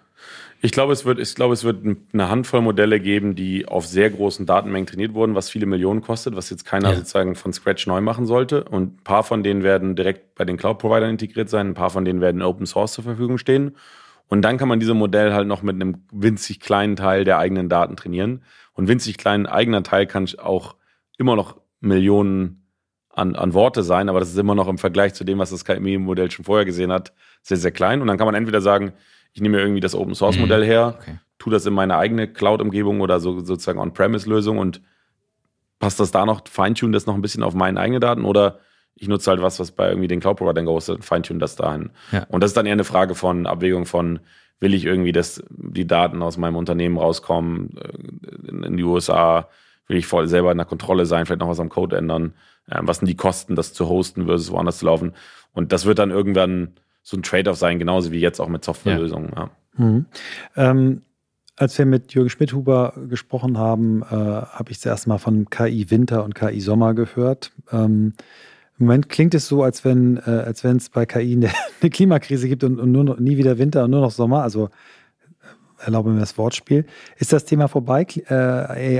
ich glaube, es wird, ich glaube, es wird eine Handvoll Modelle geben, die auf sehr großen Datenmengen trainiert wurden, was viele Millionen kostet, was jetzt keiner ja. sozusagen von Scratch neu machen sollte. Und ein paar von denen werden direkt bei den Cloud-Providern integriert sein, ein paar von denen werden Open Source zur Verfügung stehen. Und dann kann man diese Modell halt noch mit einem winzig kleinen Teil der eigenen Daten trainieren. Und winzig kleinen eigener Teil kann auch immer noch Millionen an, an Worte sein, aber das ist immer noch im Vergleich zu dem, was das KMI-Modell schon vorher gesehen hat, sehr, sehr klein. Und dann kann man entweder sagen, ich nehme mir irgendwie das Open Source Modell mhm. her, okay. tue das in meine eigene Cloud-Umgebung oder so, sozusagen On-Premise-Lösung und passt das da noch, feintune das noch ein bisschen auf meine eigenen Daten oder ich nutze halt was, was bei irgendwie den Cloud-Providern gehostet feintune das dahin. Ja. Und das ist dann eher eine Frage von Abwägung von, will ich irgendwie, dass die Daten aus meinem Unternehmen rauskommen äh, in die USA, will ich voll selber in der Kontrolle sein, vielleicht noch was am Code ändern, ähm, was sind die Kosten, das zu hosten versus woanders zu laufen. Und das wird dann irgendwann so ein Trade-off sein, genauso wie jetzt auch mit Softwarelösungen. Ja. ja. Mhm. Ähm, als wir mit Jürgen Schmidhuber gesprochen haben, äh, habe ich zuerst mal von KI Winter und KI Sommer gehört. Ähm, Im Moment klingt es so, als wenn äh, es bei KI eine, <laughs> eine Klimakrise gibt und, und, nur noch, nie wieder Winter und nur noch Sommer. Also äh, erlaube mir das Wortspiel. Ist das Thema vorbei? Äh,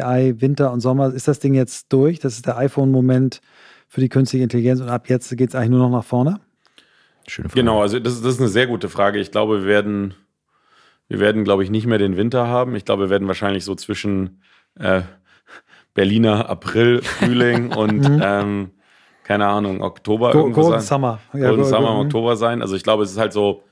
AI Winter und Sommer ist das Ding jetzt durch? Das ist der iPhone-Moment für die künstliche Intelligenz und ab jetzt geht es eigentlich nur noch nach vorne? Schöne Frage. Genau, also das, das ist eine sehr gute Frage. Ich glaube, wir werden, wir werden, glaube ich, nicht mehr den Winter haben. Ich glaube, wir werden wahrscheinlich so zwischen äh, Berliner April, Frühling <laughs> und mhm. ähm, keine Ahnung, Oktober Go irgendwo Golden sein. Summer. Ja, Golden Summer im Oktober sein. Also ich glaube, es ist halt so,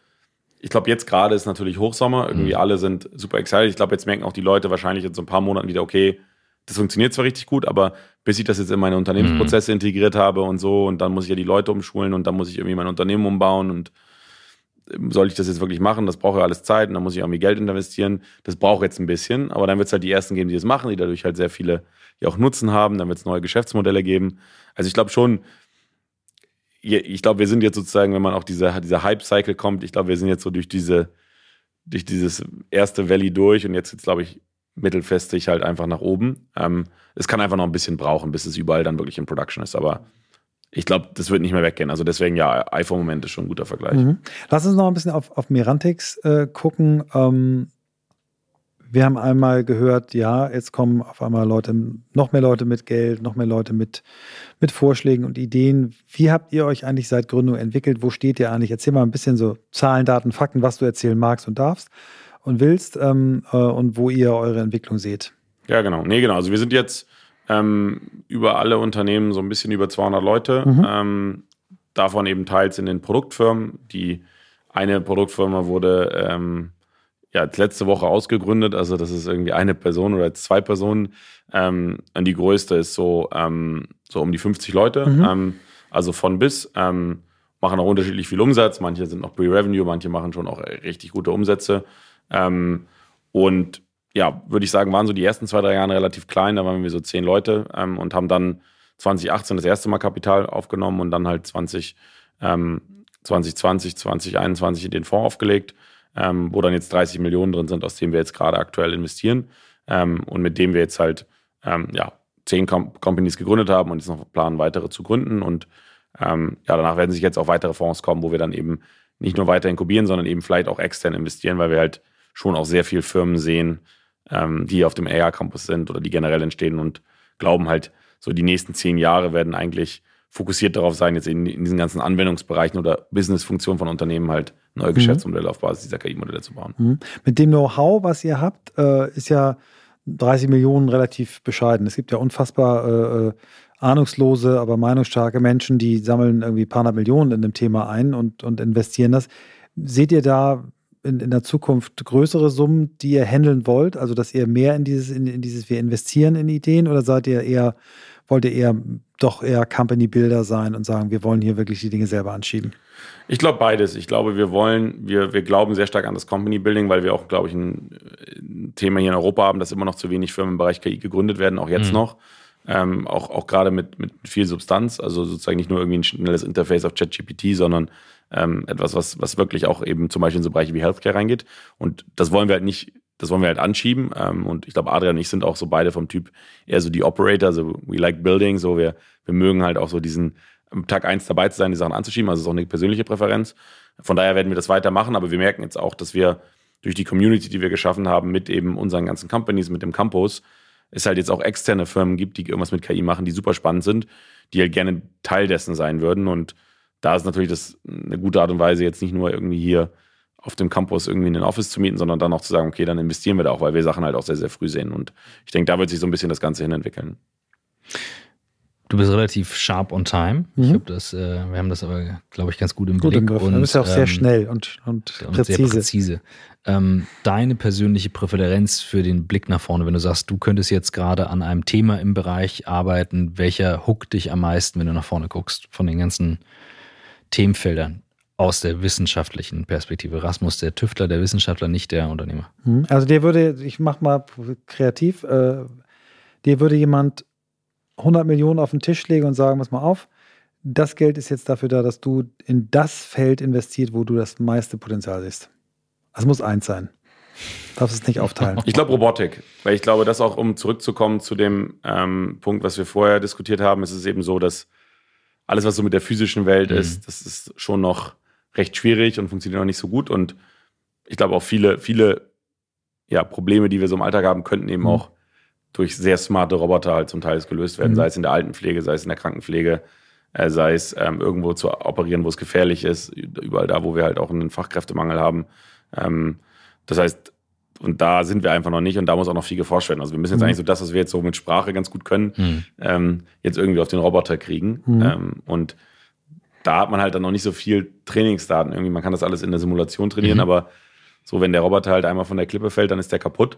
ich glaube, jetzt gerade ist natürlich Hochsommer. Irgendwie mhm. alle sind super excited. Ich glaube, jetzt merken auch die Leute wahrscheinlich in so ein paar Monaten wieder, okay, das funktioniert zwar richtig gut, aber bis ich das jetzt in meine Unternehmensprozesse mhm. integriert habe und so, und dann muss ich ja die Leute umschulen und dann muss ich irgendwie mein Unternehmen umbauen und ähm, soll ich das jetzt wirklich machen? Das braucht ja alles Zeit und dann muss ich irgendwie Geld investieren. Das braucht jetzt ein bisschen, aber dann wird es halt die ersten geben, die das machen, die dadurch halt sehr viele ja auch Nutzen haben. Dann wird es neue Geschäftsmodelle geben. Also ich glaube schon, ich glaube, wir sind jetzt sozusagen, wenn man auch dieser, dieser Hype-Cycle kommt, ich glaube, wir sind jetzt so durch diese, durch dieses erste Valley durch und jetzt jetzt, glaube ich, mittelfestig halt einfach nach oben. Ähm, es kann einfach noch ein bisschen brauchen, bis es überall dann wirklich in Production ist, aber ich glaube, das wird nicht mehr weggehen. Also deswegen, ja, iPhone-Moment ist schon ein guter Vergleich. Mhm. Lass uns noch ein bisschen auf, auf Merantix äh, gucken. Ähm, wir haben einmal gehört, ja, jetzt kommen auf einmal Leute, noch mehr Leute mit Geld, noch mehr Leute mit, mit Vorschlägen und Ideen. Wie habt ihr euch eigentlich seit Gründung entwickelt? Wo steht ihr eigentlich? Erzähl mal ein bisschen so Zahlen, Daten, Fakten, was du erzählen magst und darfst und willst ähm, äh, und wo ihr eure Entwicklung seht. Ja, genau. Nee, genau. Also wir sind jetzt ähm, über alle Unternehmen so ein bisschen über 200 Leute. Mhm. Ähm, davon eben teils in den Produktfirmen. Die eine Produktfirma wurde ähm, ja letzte Woche ausgegründet. Also das ist irgendwie eine Person oder zwei Personen. Ähm, und die größte ist so, ähm, so um die 50 Leute. Mhm. Ähm, also von bis. Ähm, machen auch unterschiedlich viel Umsatz. Manche sind noch Pre-Revenue, manche machen schon auch richtig gute Umsätze. Ähm, und ja, würde ich sagen, waren so die ersten zwei, drei Jahre relativ klein. Da waren wir so zehn Leute ähm, und haben dann 2018 das erste Mal Kapital aufgenommen und dann halt 20, ähm, 2020, 2021 den Fonds aufgelegt, ähm, wo dann jetzt 30 Millionen drin sind, aus denen wir jetzt gerade aktuell investieren ähm, und mit dem wir jetzt halt ähm, ja, zehn Com Companies gegründet haben und jetzt noch planen, weitere zu gründen. Und ähm, ja, danach werden sich jetzt auch weitere Fonds kommen, wo wir dann eben nicht nur weiter inkubieren, sondern eben vielleicht auch extern investieren, weil wir halt schon auch sehr viele Firmen sehen, ähm, die auf dem AR-Campus sind oder die generell entstehen und glauben halt, so die nächsten zehn Jahre werden eigentlich fokussiert darauf sein, jetzt in, in diesen ganzen Anwendungsbereichen oder Businessfunktionen von Unternehmen halt neue mhm. Geschäftsmodelle auf Basis dieser KI-Modelle zu bauen. Mhm. Mit dem Know-how, was ihr habt, äh, ist ja 30 Millionen relativ bescheiden. Es gibt ja unfassbar äh, äh, ahnungslose, aber meinungsstarke Menschen, die sammeln irgendwie ein paar hundert Millionen in dem Thema ein und, und investieren das. Seht ihr da in, in der Zukunft größere Summen, die ihr handeln wollt? Also, dass ihr mehr in dieses, in, in dieses, wir investieren in Ideen oder seid ihr eher, wollt ihr eher doch eher Company Builder sein und sagen, wir wollen hier wirklich die Dinge selber anschieben? Ich glaube beides. Ich glaube, wir wollen, wir, wir glauben sehr stark an das Company Building, weil wir auch, glaube ich, ein, ein Thema hier in Europa haben, dass immer noch zu wenig Firmen im Bereich KI gegründet werden, auch jetzt mhm. noch. Ähm, auch, auch gerade mit, mit viel Substanz, also sozusagen nicht nur irgendwie ein schnelles Interface auf ChatGPT, sondern ähm, etwas, was, was wirklich auch eben zum Beispiel in so Bereiche wie Healthcare reingeht. Und das wollen wir halt nicht, das wollen wir halt anschieben. Ähm, und ich glaube, Adrian und ich sind auch so beide vom Typ eher so die Operator, so we like building, so wir, wir mögen halt auch so diesen Tag eins dabei zu sein, die Sachen anzuschieben. Also es ist auch eine persönliche Präferenz. Von daher werden wir das weitermachen, aber wir merken jetzt auch, dass wir durch die Community, die wir geschaffen haben, mit eben unseren ganzen Companies, mit dem Campus, es halt jetzt auch externe Firmen gibt, die irgendwas mit KI machen, die super spannend sind, die halt gerne Teil dessen sein würden. Und da ist natürlich das eine gute Art und Weise, jetzt nicht nur irgendwie hier auf dem Campus irgendwie in den Office zu mieten, sondern dann auch zu sagen, okay, dann investieren wir da auch, weil wir Sachen halt auch sehr, sehr früh sehen. Und ich denke, da wird sich so ein bisschen das Ganze hin entwickeln. Du bist relativ sharp on time. Mhm. Ich glaube, das, äh, wir haben das aber, glaube ich, ganz gut im gut Blick. Im und, du bist ja auch sehr ähm, schnell und, und, und präzise. Sehr präzise. Ähm, deine persönliche Präferenz für den Blick nach vorne, wenn du sagst, du könntest jetzt gerade an einem Thema im Bereich arbeiten, welcher huckt dich am meisten, wenn du nach vorne guckst, von den ganzen Themenfeldern aus der wissenschaftlichen Perspektive? Rasmus, der Tüftler, der Wissenschaftler, nicht der Unternehmer. Mhm. Also der würde, ich mach mal kreativ, äh, dir würde jemand 100 Millionen auf den Tisch legen und sagen, pass mal auf, das Geld ist jetzt dafür da, dass du in das Feld investiert, wo du das meiste Potenzial siehst. Das muss eins sein. Darfst es nicht aufteilen. Ich glaube Robotik, weil ich glaube, dass auch, um zurückzukommen zu dem ähm, Punkt, was wir vorher diskutiert haben, ist es eben so, dass alles, was so mit der physischen Welt mhm. ist, das ist schon noch recht schwierig und funktioniert noch nicht so gut. Und ich glaube auch viele, viele ja, Probleme, die wir so im Alltag haben, könnten eben mhm. auch durch sehr smarte Roboter halt zum Teil gelöst werden, mhm. sei es in der Altenpflege, sei es in der Krankenpflege, äh, sei es ähm, irgendwo zu operieren, wo es gefährlich ist, überall da, wo wir halt auch einen Fachkräftemangel haben. Ähm, das heißt, und da sind wir einfach noch nicht und da muss auch noch viel geforscht werden. Also wir müssen jetzt mhm. eigentlich so das, was wir jetzt so mit Sprache ganz gut können, mhm. ähm, jetzt irgendwie auf den Roboter kriegen. Mhm. Ähm, und da hat man halt dann noch nicht so viel Trainingsdaten. Irgendwie, man kann das alles in der Simulation trainieren, mhm. aber so, wenn der Roboter halt einmal von der Klippe fällt, dann ist der kaputt.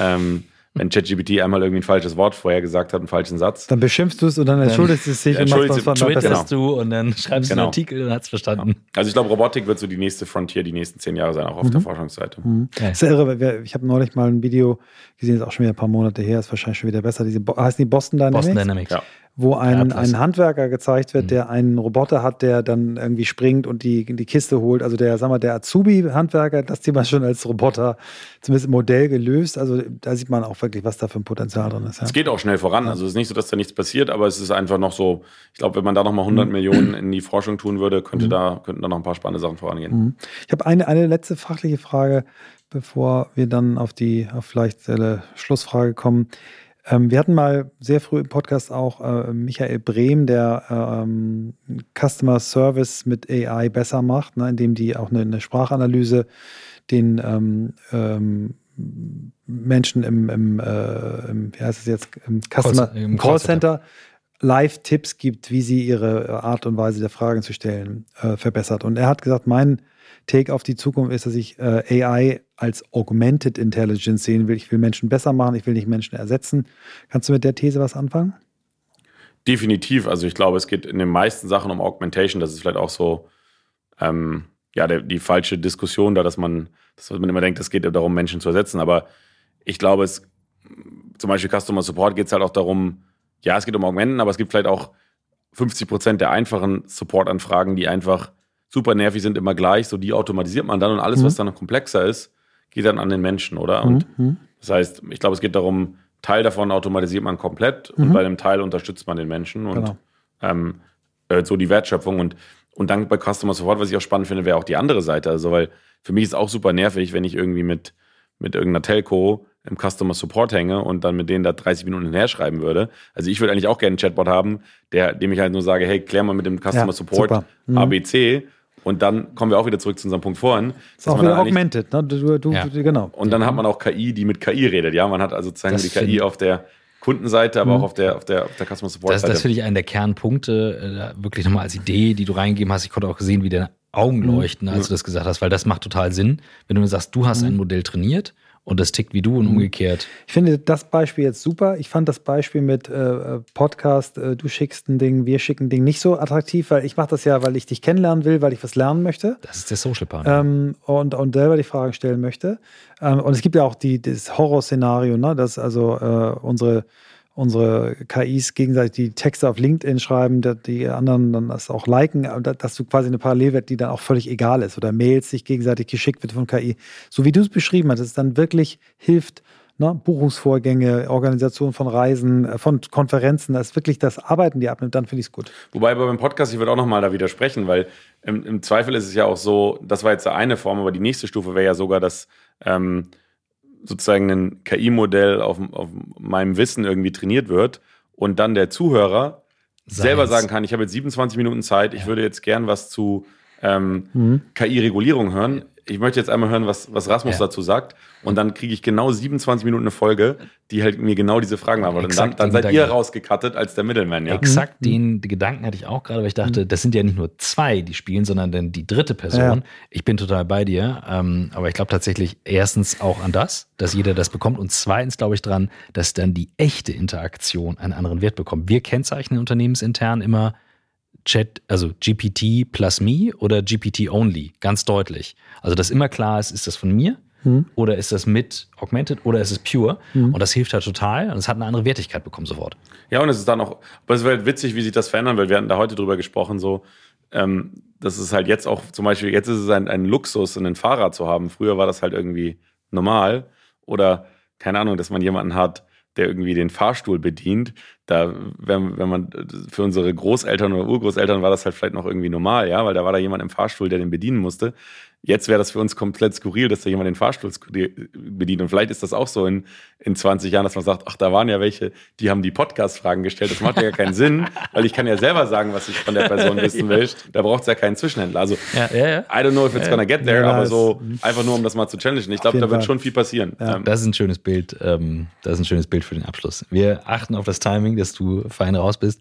Ähm, wenn ChatGPT einmal irgendwie ein falsches Wort vorher gesagt hat, einen falschen Satz. Dann beschimpfst du es und dann entschuldigst du es sich und machst was twitterst genau. du und dann schreibst genau. du einen Artikel und hat es verstanden. Also ich glaube, Robotik wird so die nächste Frontier die nächsten zehn Jahre sein, auch auf mhm. der Forschungsseite. Mhm. Ja. Das ist ja irre, weil ich habe neulich mal ein Video gesehen, ist auch schon wieder ein paar Monate her, ist wahrscheinlich schon wieder besser. Diese, heißen die Boston Dynamics? Boston Dynamics. Ja wo ein, ein Handwerker gezeigt wird, mhm. der einen Roboter hat, der dann irgendwie springt und die, die Kiste holt. Also der, sagen wir, der Azubi-Handwerker, das Thema schon als Roboter zumindest im Modell gelöst. Also da sieht man auch wirklich, was da für ein Potenzial drin ist. Ja. Es geht auch schnell voran. Also es ist nicht so, dass da nichts passiert, aber es ist einfach noch so, ich glaube, wenn man da nochmal 100 mhm. Millionen in die Forschung tun würde, könnte mhm. da, könnten da noch ein paar spannende Sachen vorangehen. Mhm. Ich habe eine, eine letzte fachliche Frage, bevor wir dann auf die auf vielleicht eine Schlussfrage kommen. Ähm, wir hatten mal sehr früh im Podcast auch äh, Michael Brehm, der ähm, Customer Service mit AI besser macht, ne, indem die auch eine, eine Sprachanalyse den ähm, ähm Menschen im, im, äh, im, wie heißt es jetzt, im Customer Call, im Callcenter Live-Tipps gibt, wie sie ihre Art und Weise der Fragen zu stellen äh, verbessert. Und er hat gesagt, mein Take auf die Zukunft ist, dass ich äh, AI als Augmented Intelligence sehen will. Ich will Menschen besser machen, ich will nicht Menschen ersetzen. Kannst du mit der These was anfangen? Definitiv. Also ich glaube, es geht in den meisten Sachen um Augmentation. Das ist vielleicht auch so ähm, ja, der, die falsche Diskussion da, dass man, dass man immer denkt, es geht darum, Menschen zu ersetzen. Aber ich glaube, es zum Beispiel Customer Support geht es halt auch darum, ja, es geht um Augmenten, aber es gibt vielleicht auch 50 Prozent der einfachen Support-Anfragen, die einfach super nervig sind, immer gleich. So, die automatisiert man dann und alles, mhm. was dann noch komplexer ist, geht dann an den Menschen, oder? Und mhm. das heißt, ich glaube, es geht darum, Teil davon automatisiert man komplett mhm. und bei einem Teil unterstützt man den Menschen und genau. ähm, äh, so die Wertschöpfung. Und, und dann bei Customer Support, was ich auch spannend finde, wäre auch die andere Seite. Also, weil für mich ist es auch super nervig, wenn ich irgendwie mit, mit irgendeiner Telco im Customer Support hänge und dann mit denen da 30 Minuten hinher schreiben würde. Also ich würde eigentlich auch gerne einen Chatbot haben, der, dem ich halt nur sage, hey, klär mal mit dem Customer ja, Support mhm. ABC und dann kommen wir auch wieder zurück zu unserem Punkt vorhin. Das ist auch wieder augmented, ne? Du, du, ja. genau. Und dann hat man auch KI, die mit KI redet. Ja, man hat also sozusagen die KI auf der Kundenseite, aber mhm. auch auf der, auf der, auf der Customer Support Seite. Das, das finde ich einen der Kernpunkte, äh, wirklich nochmal als Idee, die du reingegeben hast. Ich konnte auch sehen, wie deine Augen mhm. leuchten, als mhm. du das gesagt hast, weil das macht total Sinn. Wenn du mir sagst, du hast mhm. ein Modell trainiert und das tickt wie du und mhm. umgekehrt. Ich finde das Beispiel jetzt super. Ich fand das Beispiel mit äh, Podcast, äh, du schickst ein Ding, wir schicken ein Ding nicht so attraktiv, weil ich mache das ja, weil ich dich kennenlernen will, weil ich was lernen möchte. Das ist der Social Partner. Ähm, und, und selber die Fragen stellen möchte. Ähm, und es gibt ja auch die, das Horrorszenario, ne, dass also äh, unsere unsere KIs gegenseitig die Texte auf LinkedIn schreiben, die anderen dann das auch liken, dass du quasi eine Parallelwelt, die dann auch völlig egal ist oder Mails sich gegenseitig geschickt wird von KI. So wie du es beschrieben hast, dass es dann wirklich hilft, ne? Buchungsvorgänge, Organisation von Reisen, äh, von Konferenzen, das ist wirklich das Arbeiten, die abnimmt, dann finde ich es gut. Wobei beim Podcast, ich würde auch nochmal da widersprechen, weil im, im, Zweifel ist es ja auch so, das war jetzt eine Form, aber die nächste Stufe wäre ja sogar, dass ähm, sozusagen ein KI-Modell auf, auf meinem Wissen irgendwie trainiert wird und dann der Zuhörer Science. selber sagen kann, ich habe jetzt 27 Minuten Zeit, ich ja. würde jetzt gern was zu ähm, mhm. KI-Regulierung hören ich möchte jetzt einmal hören, was, was Rasmus ja. dazu sagt. Und dann kriege ich genau 27 Minuten eine Folge, die halt mir genau diese Fragen beantwortet. Und dann, dann seid ihr rausgekattet als der Middleman, ja? Exakt mhm. den Gedanken hatte ich auch gerade, weil ich dachte, mhm. das sind ja nicht nur zwei, die spielen, sondern dann die dritte Person. Ja. Ich bin total bei dir. Ähm, aber ich glaube tatsächlich erstens auch an das, dass jeder das bekommt. Und zweitens glaube ich dran, dass dann die echte Interaktion einen anderen Wert bekommt. Wir kennzeichnen unternehmensintern immer Chat, also GPT plus me oder GPT only, ganz deutlich. Also, dass immer klar ist, ist das von mir hm. oder ist das mit Augmented oder ist es pure? Hm. Und das hilft halt total und es hat eine andere Wertigkeit bekommen sofort. Ja, und es ist dann auch, aber es wäre witzig, wie sich das verändern, weil wir hatten da heute drüber gesprochen, so, ähm, das ist halt jetzt auch zum Beispiel, jetzt ist es ein, ein Luxus, einen Fahrrad zu haben. Früher war das halt irgendwie normal oder keine Ahnung, dass man jemanden hat, der irgendwie den Fahrstuhl bedient. Da, wenn, wenn man für unsere Großeltern oder Urgroßeltern war das halt vielleicht noch irgendwie normal, ja, weil da war da jemand im Fahrstuhl, der den bedienen musste. Jetzt wäre das für uns komplett skurril, dass da jemand den Fahrstuhl bedient. Und vielleicht ist das auch so in, in 20 Jahren, dass man sagt, ach, da waren ja welche, die haben die Podcast-Fragen gestellt. Das macht ja keinen Sinn, <laughs> weil ich kann ja selber sagen, was ich von der Person <laughs> wissen will. Da braucht es ja keinen Zwischenhändler. Also, ja, ja, ja. I don't know if it's gonna get there, aber so einfach nur, um das mal zu challengen. Ich glaube, da wird schon viel passieren. Ähm, das ist ein schönes Bild. Ähm, das ist ein schönes Bild für den Abschluss. Wir achten auf das Timing, dass du fein raus bist.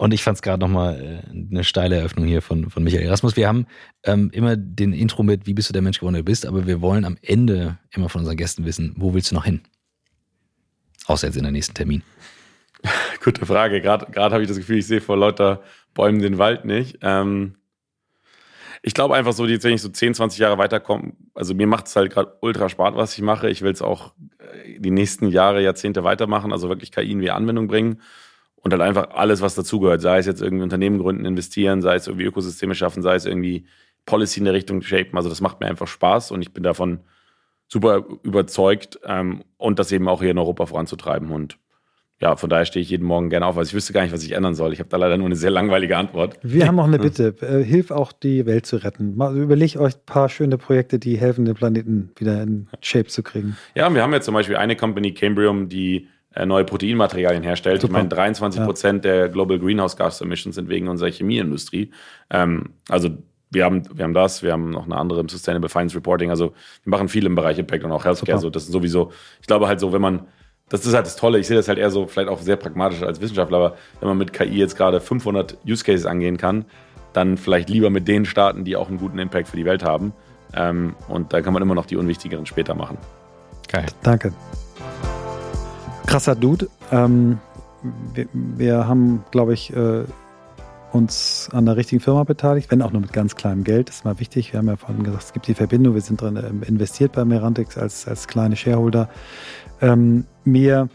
Und ich fand es gerade nochmal äh, eine steile Eröffnung hier von, von Michael Erasmus. Wir haben ähm, immer den Intro mit, wie bist du der Mensch geworden, der du bist, aber wir wollen am Ende immer von unseren Gästen wissen, wo willst du noch hin? Außer jetzt in der nächsten Termin. <laughs> Gute Frage. Gerade habe ich das Gefühl, ich sehe vor lauter Bäumen den Wald nicht. Ähm, ich glaube einfach so, wenn ich so 10, 20 Jahre weiterkomme, also mir macht es halt gerade ultra Spaß, was ich mache. Ich will es auch äh, die nächsten Jahre, Jahrzehnte weitermachen, also wirklich KI in die Anwendung bringen und halt einfach alles, was dazugehört. Sei es jetzt irgendwie Unternehmen gründen, investieren, sei es irgendwie Ökosysteme schaffen, sei es irgendwie Policy in der Richtung shapen. Also das macht mir einfach Spaß und ich bin davon super überzeugt ähm, und das eben auch hier in Europa voranzutreiben. Und ja, von daher stehe ich jeden Morgen gerne auf. Also ich wüsste gar nicht, was ich ändern soll. Ich habe da leider nur eine sehr langweilige Antwort. Wir haben auch eine <laughs> Bitte. Äh, hilf auch, die Welt zu retten. Mal, überleg euch ein paar schöne Projekte, die helfen, den Planeten wieder in Shape zu kriegen. Ja, wir haben jetzt zum Beispiel eine Company, Cambrium, die neue Proteinmaterialien herstellt. Super. Ich meine, 23 Prozent ja. der Global Greenhouse Gas Emissions sind wegen unserer Chemieindustrie. Ähm, also wir haben, wir haben das, wir haben noch eine andere im Sustainable Finance Reporting. Also wir machen viel im Bereich Impact und auch Healthcare. Super. So, das ist sowieso, ich glaube halt so, wenn man das ist halt das Tolle. Ich sehe das halt eher so, vielleicht auch sehr pragmatisch als Wissenschaftler, aber wenn man mit KI jetzt gerade 500 Use Cases angehen kann, dann vielleicht lieber mit den Staaten, die auch einen guten Impact für die Welt haben. Ähm, und dann kann man immer noch die unwichtigeren später machen. Geil. Danke. Krasser Dude. Ähm, wir, wir, haben, glaube ich, äh, uns an der richtigen Firma beteiligt, wenn auch nur mit ganz kleinem Geld. Das ist mal wichtig. Wir haben ja vorhin gesagt, es gibt die Verbindung. Wir sind drin ähm, investiert bei Merantix als, als kleine Shareholder. Ähm, mir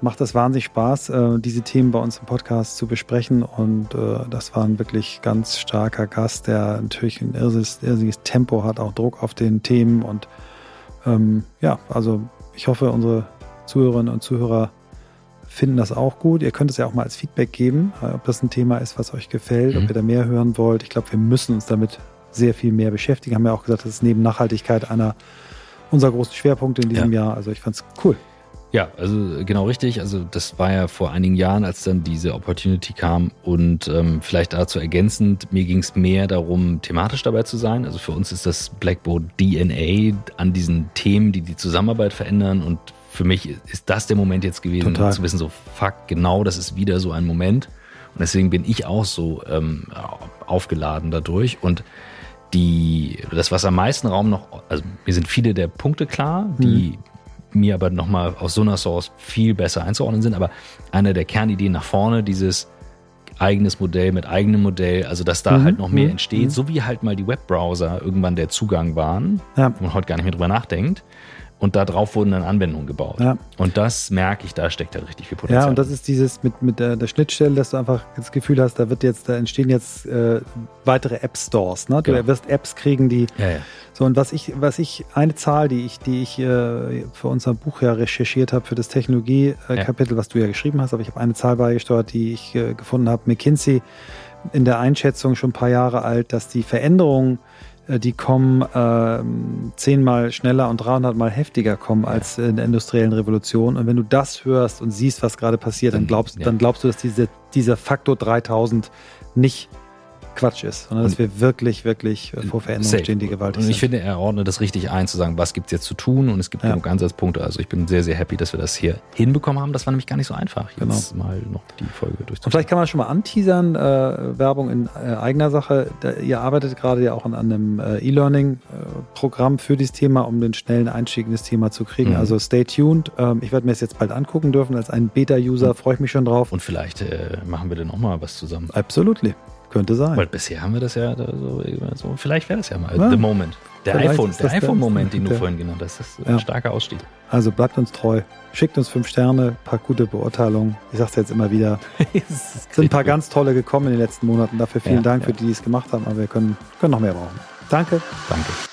macht das wahnsinnig Spaß, äh, diese Themen bei uns im Podcast zu besprechen. Und äh, das war ein wirklich ganz starker Gast, der natürlich ein irrsinniges, irrsinniges Tempo hat, auch Druck auf den Themen. Und ähm, ja, also ich hoffe, unsere Zuhörerinnen und Zuhörer finden das auch gut. Ihr könnt es ja auch mal als Feedback geben, äh, ob das ein Thema ist, was euch gefällt, mhm. ob ihr da mehr hören wollt. Ich glaube, wir müssen uns damit sehr viel mehr beschäftigen. Haben ja auch gesagt, das ist neben Nachhaltigkeit einer unserer großen Schwerpunkte in diesem ja. Jahr. Also ich fand es cool. Ja, also genau richtig. Also das war ja vor einigen Jahren, als dann diese Opportunity kam. Und ähm, vielleicht dazu ergänzend, mir ging es mehr darum, thematisch dabei zu sein. Also für uns ist das Blackboard DNA an diesen Themen, die die Zusammenarbeit verändern. Und für mich ist das der Moment jetzt gewesen, Total. zu wissen, so fuck, genau, das ist wieder so ein Moment. Und deswegen bin ich auch so ähm, aufgeladen dadurch. Und die, das, was am meisten Raum noch, also mir sind viele der Punkte klar, die mhm mir aber nochmal aus so einer Source viel besser einzuordnen sind. Aber eine der Kernideen nach vorne, dieses eigenes Modell mit eigenem Modell, also dass da mhm. halt noch mehr mhm. entsteht, mhm. so wie halt mal die Webbrowser irgendwann der Zugang waren, ja. wo man heute gar nicht mehr drüber nachdenkt. Und darauf wurden dann Anwendungen gebaut. Ja. Und das merke ich, da steckt halt richtig viel Potenzial. Ja, und das ist dieses mit, mit der, der Schnittstelle, dass du einfach das Gefühl hast, da wird jetzt, da entstehen jetzt äh, weitere App-Stores. Ne? Du genau. wirst Apps kriegen, die ja, ja. so und was ich, was ich, eine Zahl, die ich, die ich äh, für unser Buch ja recherchiert habe, für das Technologie-Kapitel, was du ja geschrieben hast, aber ich habe eine Zahl beigesteuert, die ich äh, gefunden habe. McKinsey in der Einschätzung schon ein paar Jahre alt, dass die Veränderungen äh, die kommen äh, zehnmal schneller und 300 mal heftiger kommen als in der industriellen Revolution. Und wenn du das hörst und siehst, was gerade passiert, dann glaubst, ja. dann glaubst du, dass diese, dieser Faktor 3000 nicht Quatsch ist, sondern dass wir wirklich, wirklich vor Veränderungen Safe. stehen, die gewaltig sind. Und ich finde, er ordnet das richtig ein, zu sagen, was gibt es jetzt zu tun und es gibt ja. genug Ansatzpunkte. Also ich bin sehr, sehr happy, dass wir das hier hinbekommen haben. Das war nämlich gar nicht so einfach, jetzt genau. mal noch die Folge durchzuführen. Und vielleicht kann man schon mal anteasern, äh, Werbung in äh, eigener Sache. Da, ihr arbeitet gerade ja auch an einem äh, E-Learning-Programm für dieses Thema, um den schnellen Einstieg in das Thema zu kriegen. Mhm. Also stay tuned. Ähm, ich werde mir das jetzt bald angucken dürfen. Als ein Beta-User freue ich mich schon drauf. Und vielleicht äh, machen wir dann auch mal was zusammen. Absolutely. Könnte sein. Weil bisher haben wir das ja so, so vielleicht wäre das ja mal ja. the moment. Der iPhone, der iPhone-Moment, den du vorhin genannt hast, das ist ein ja. starker Ausstieg. Also bleibt uns treu. Schickt uns fünf Sterne, paar gute Beurteilungen. Ich sag's jetzt immer wieder. <laughs> es sind ein paar ganz tolle gekommen in den letzten Monaten. Dafür vielen ja, Dank für die, die es gemacht haben, aber wir können, können noch mehr brauchen. Danke. Danke.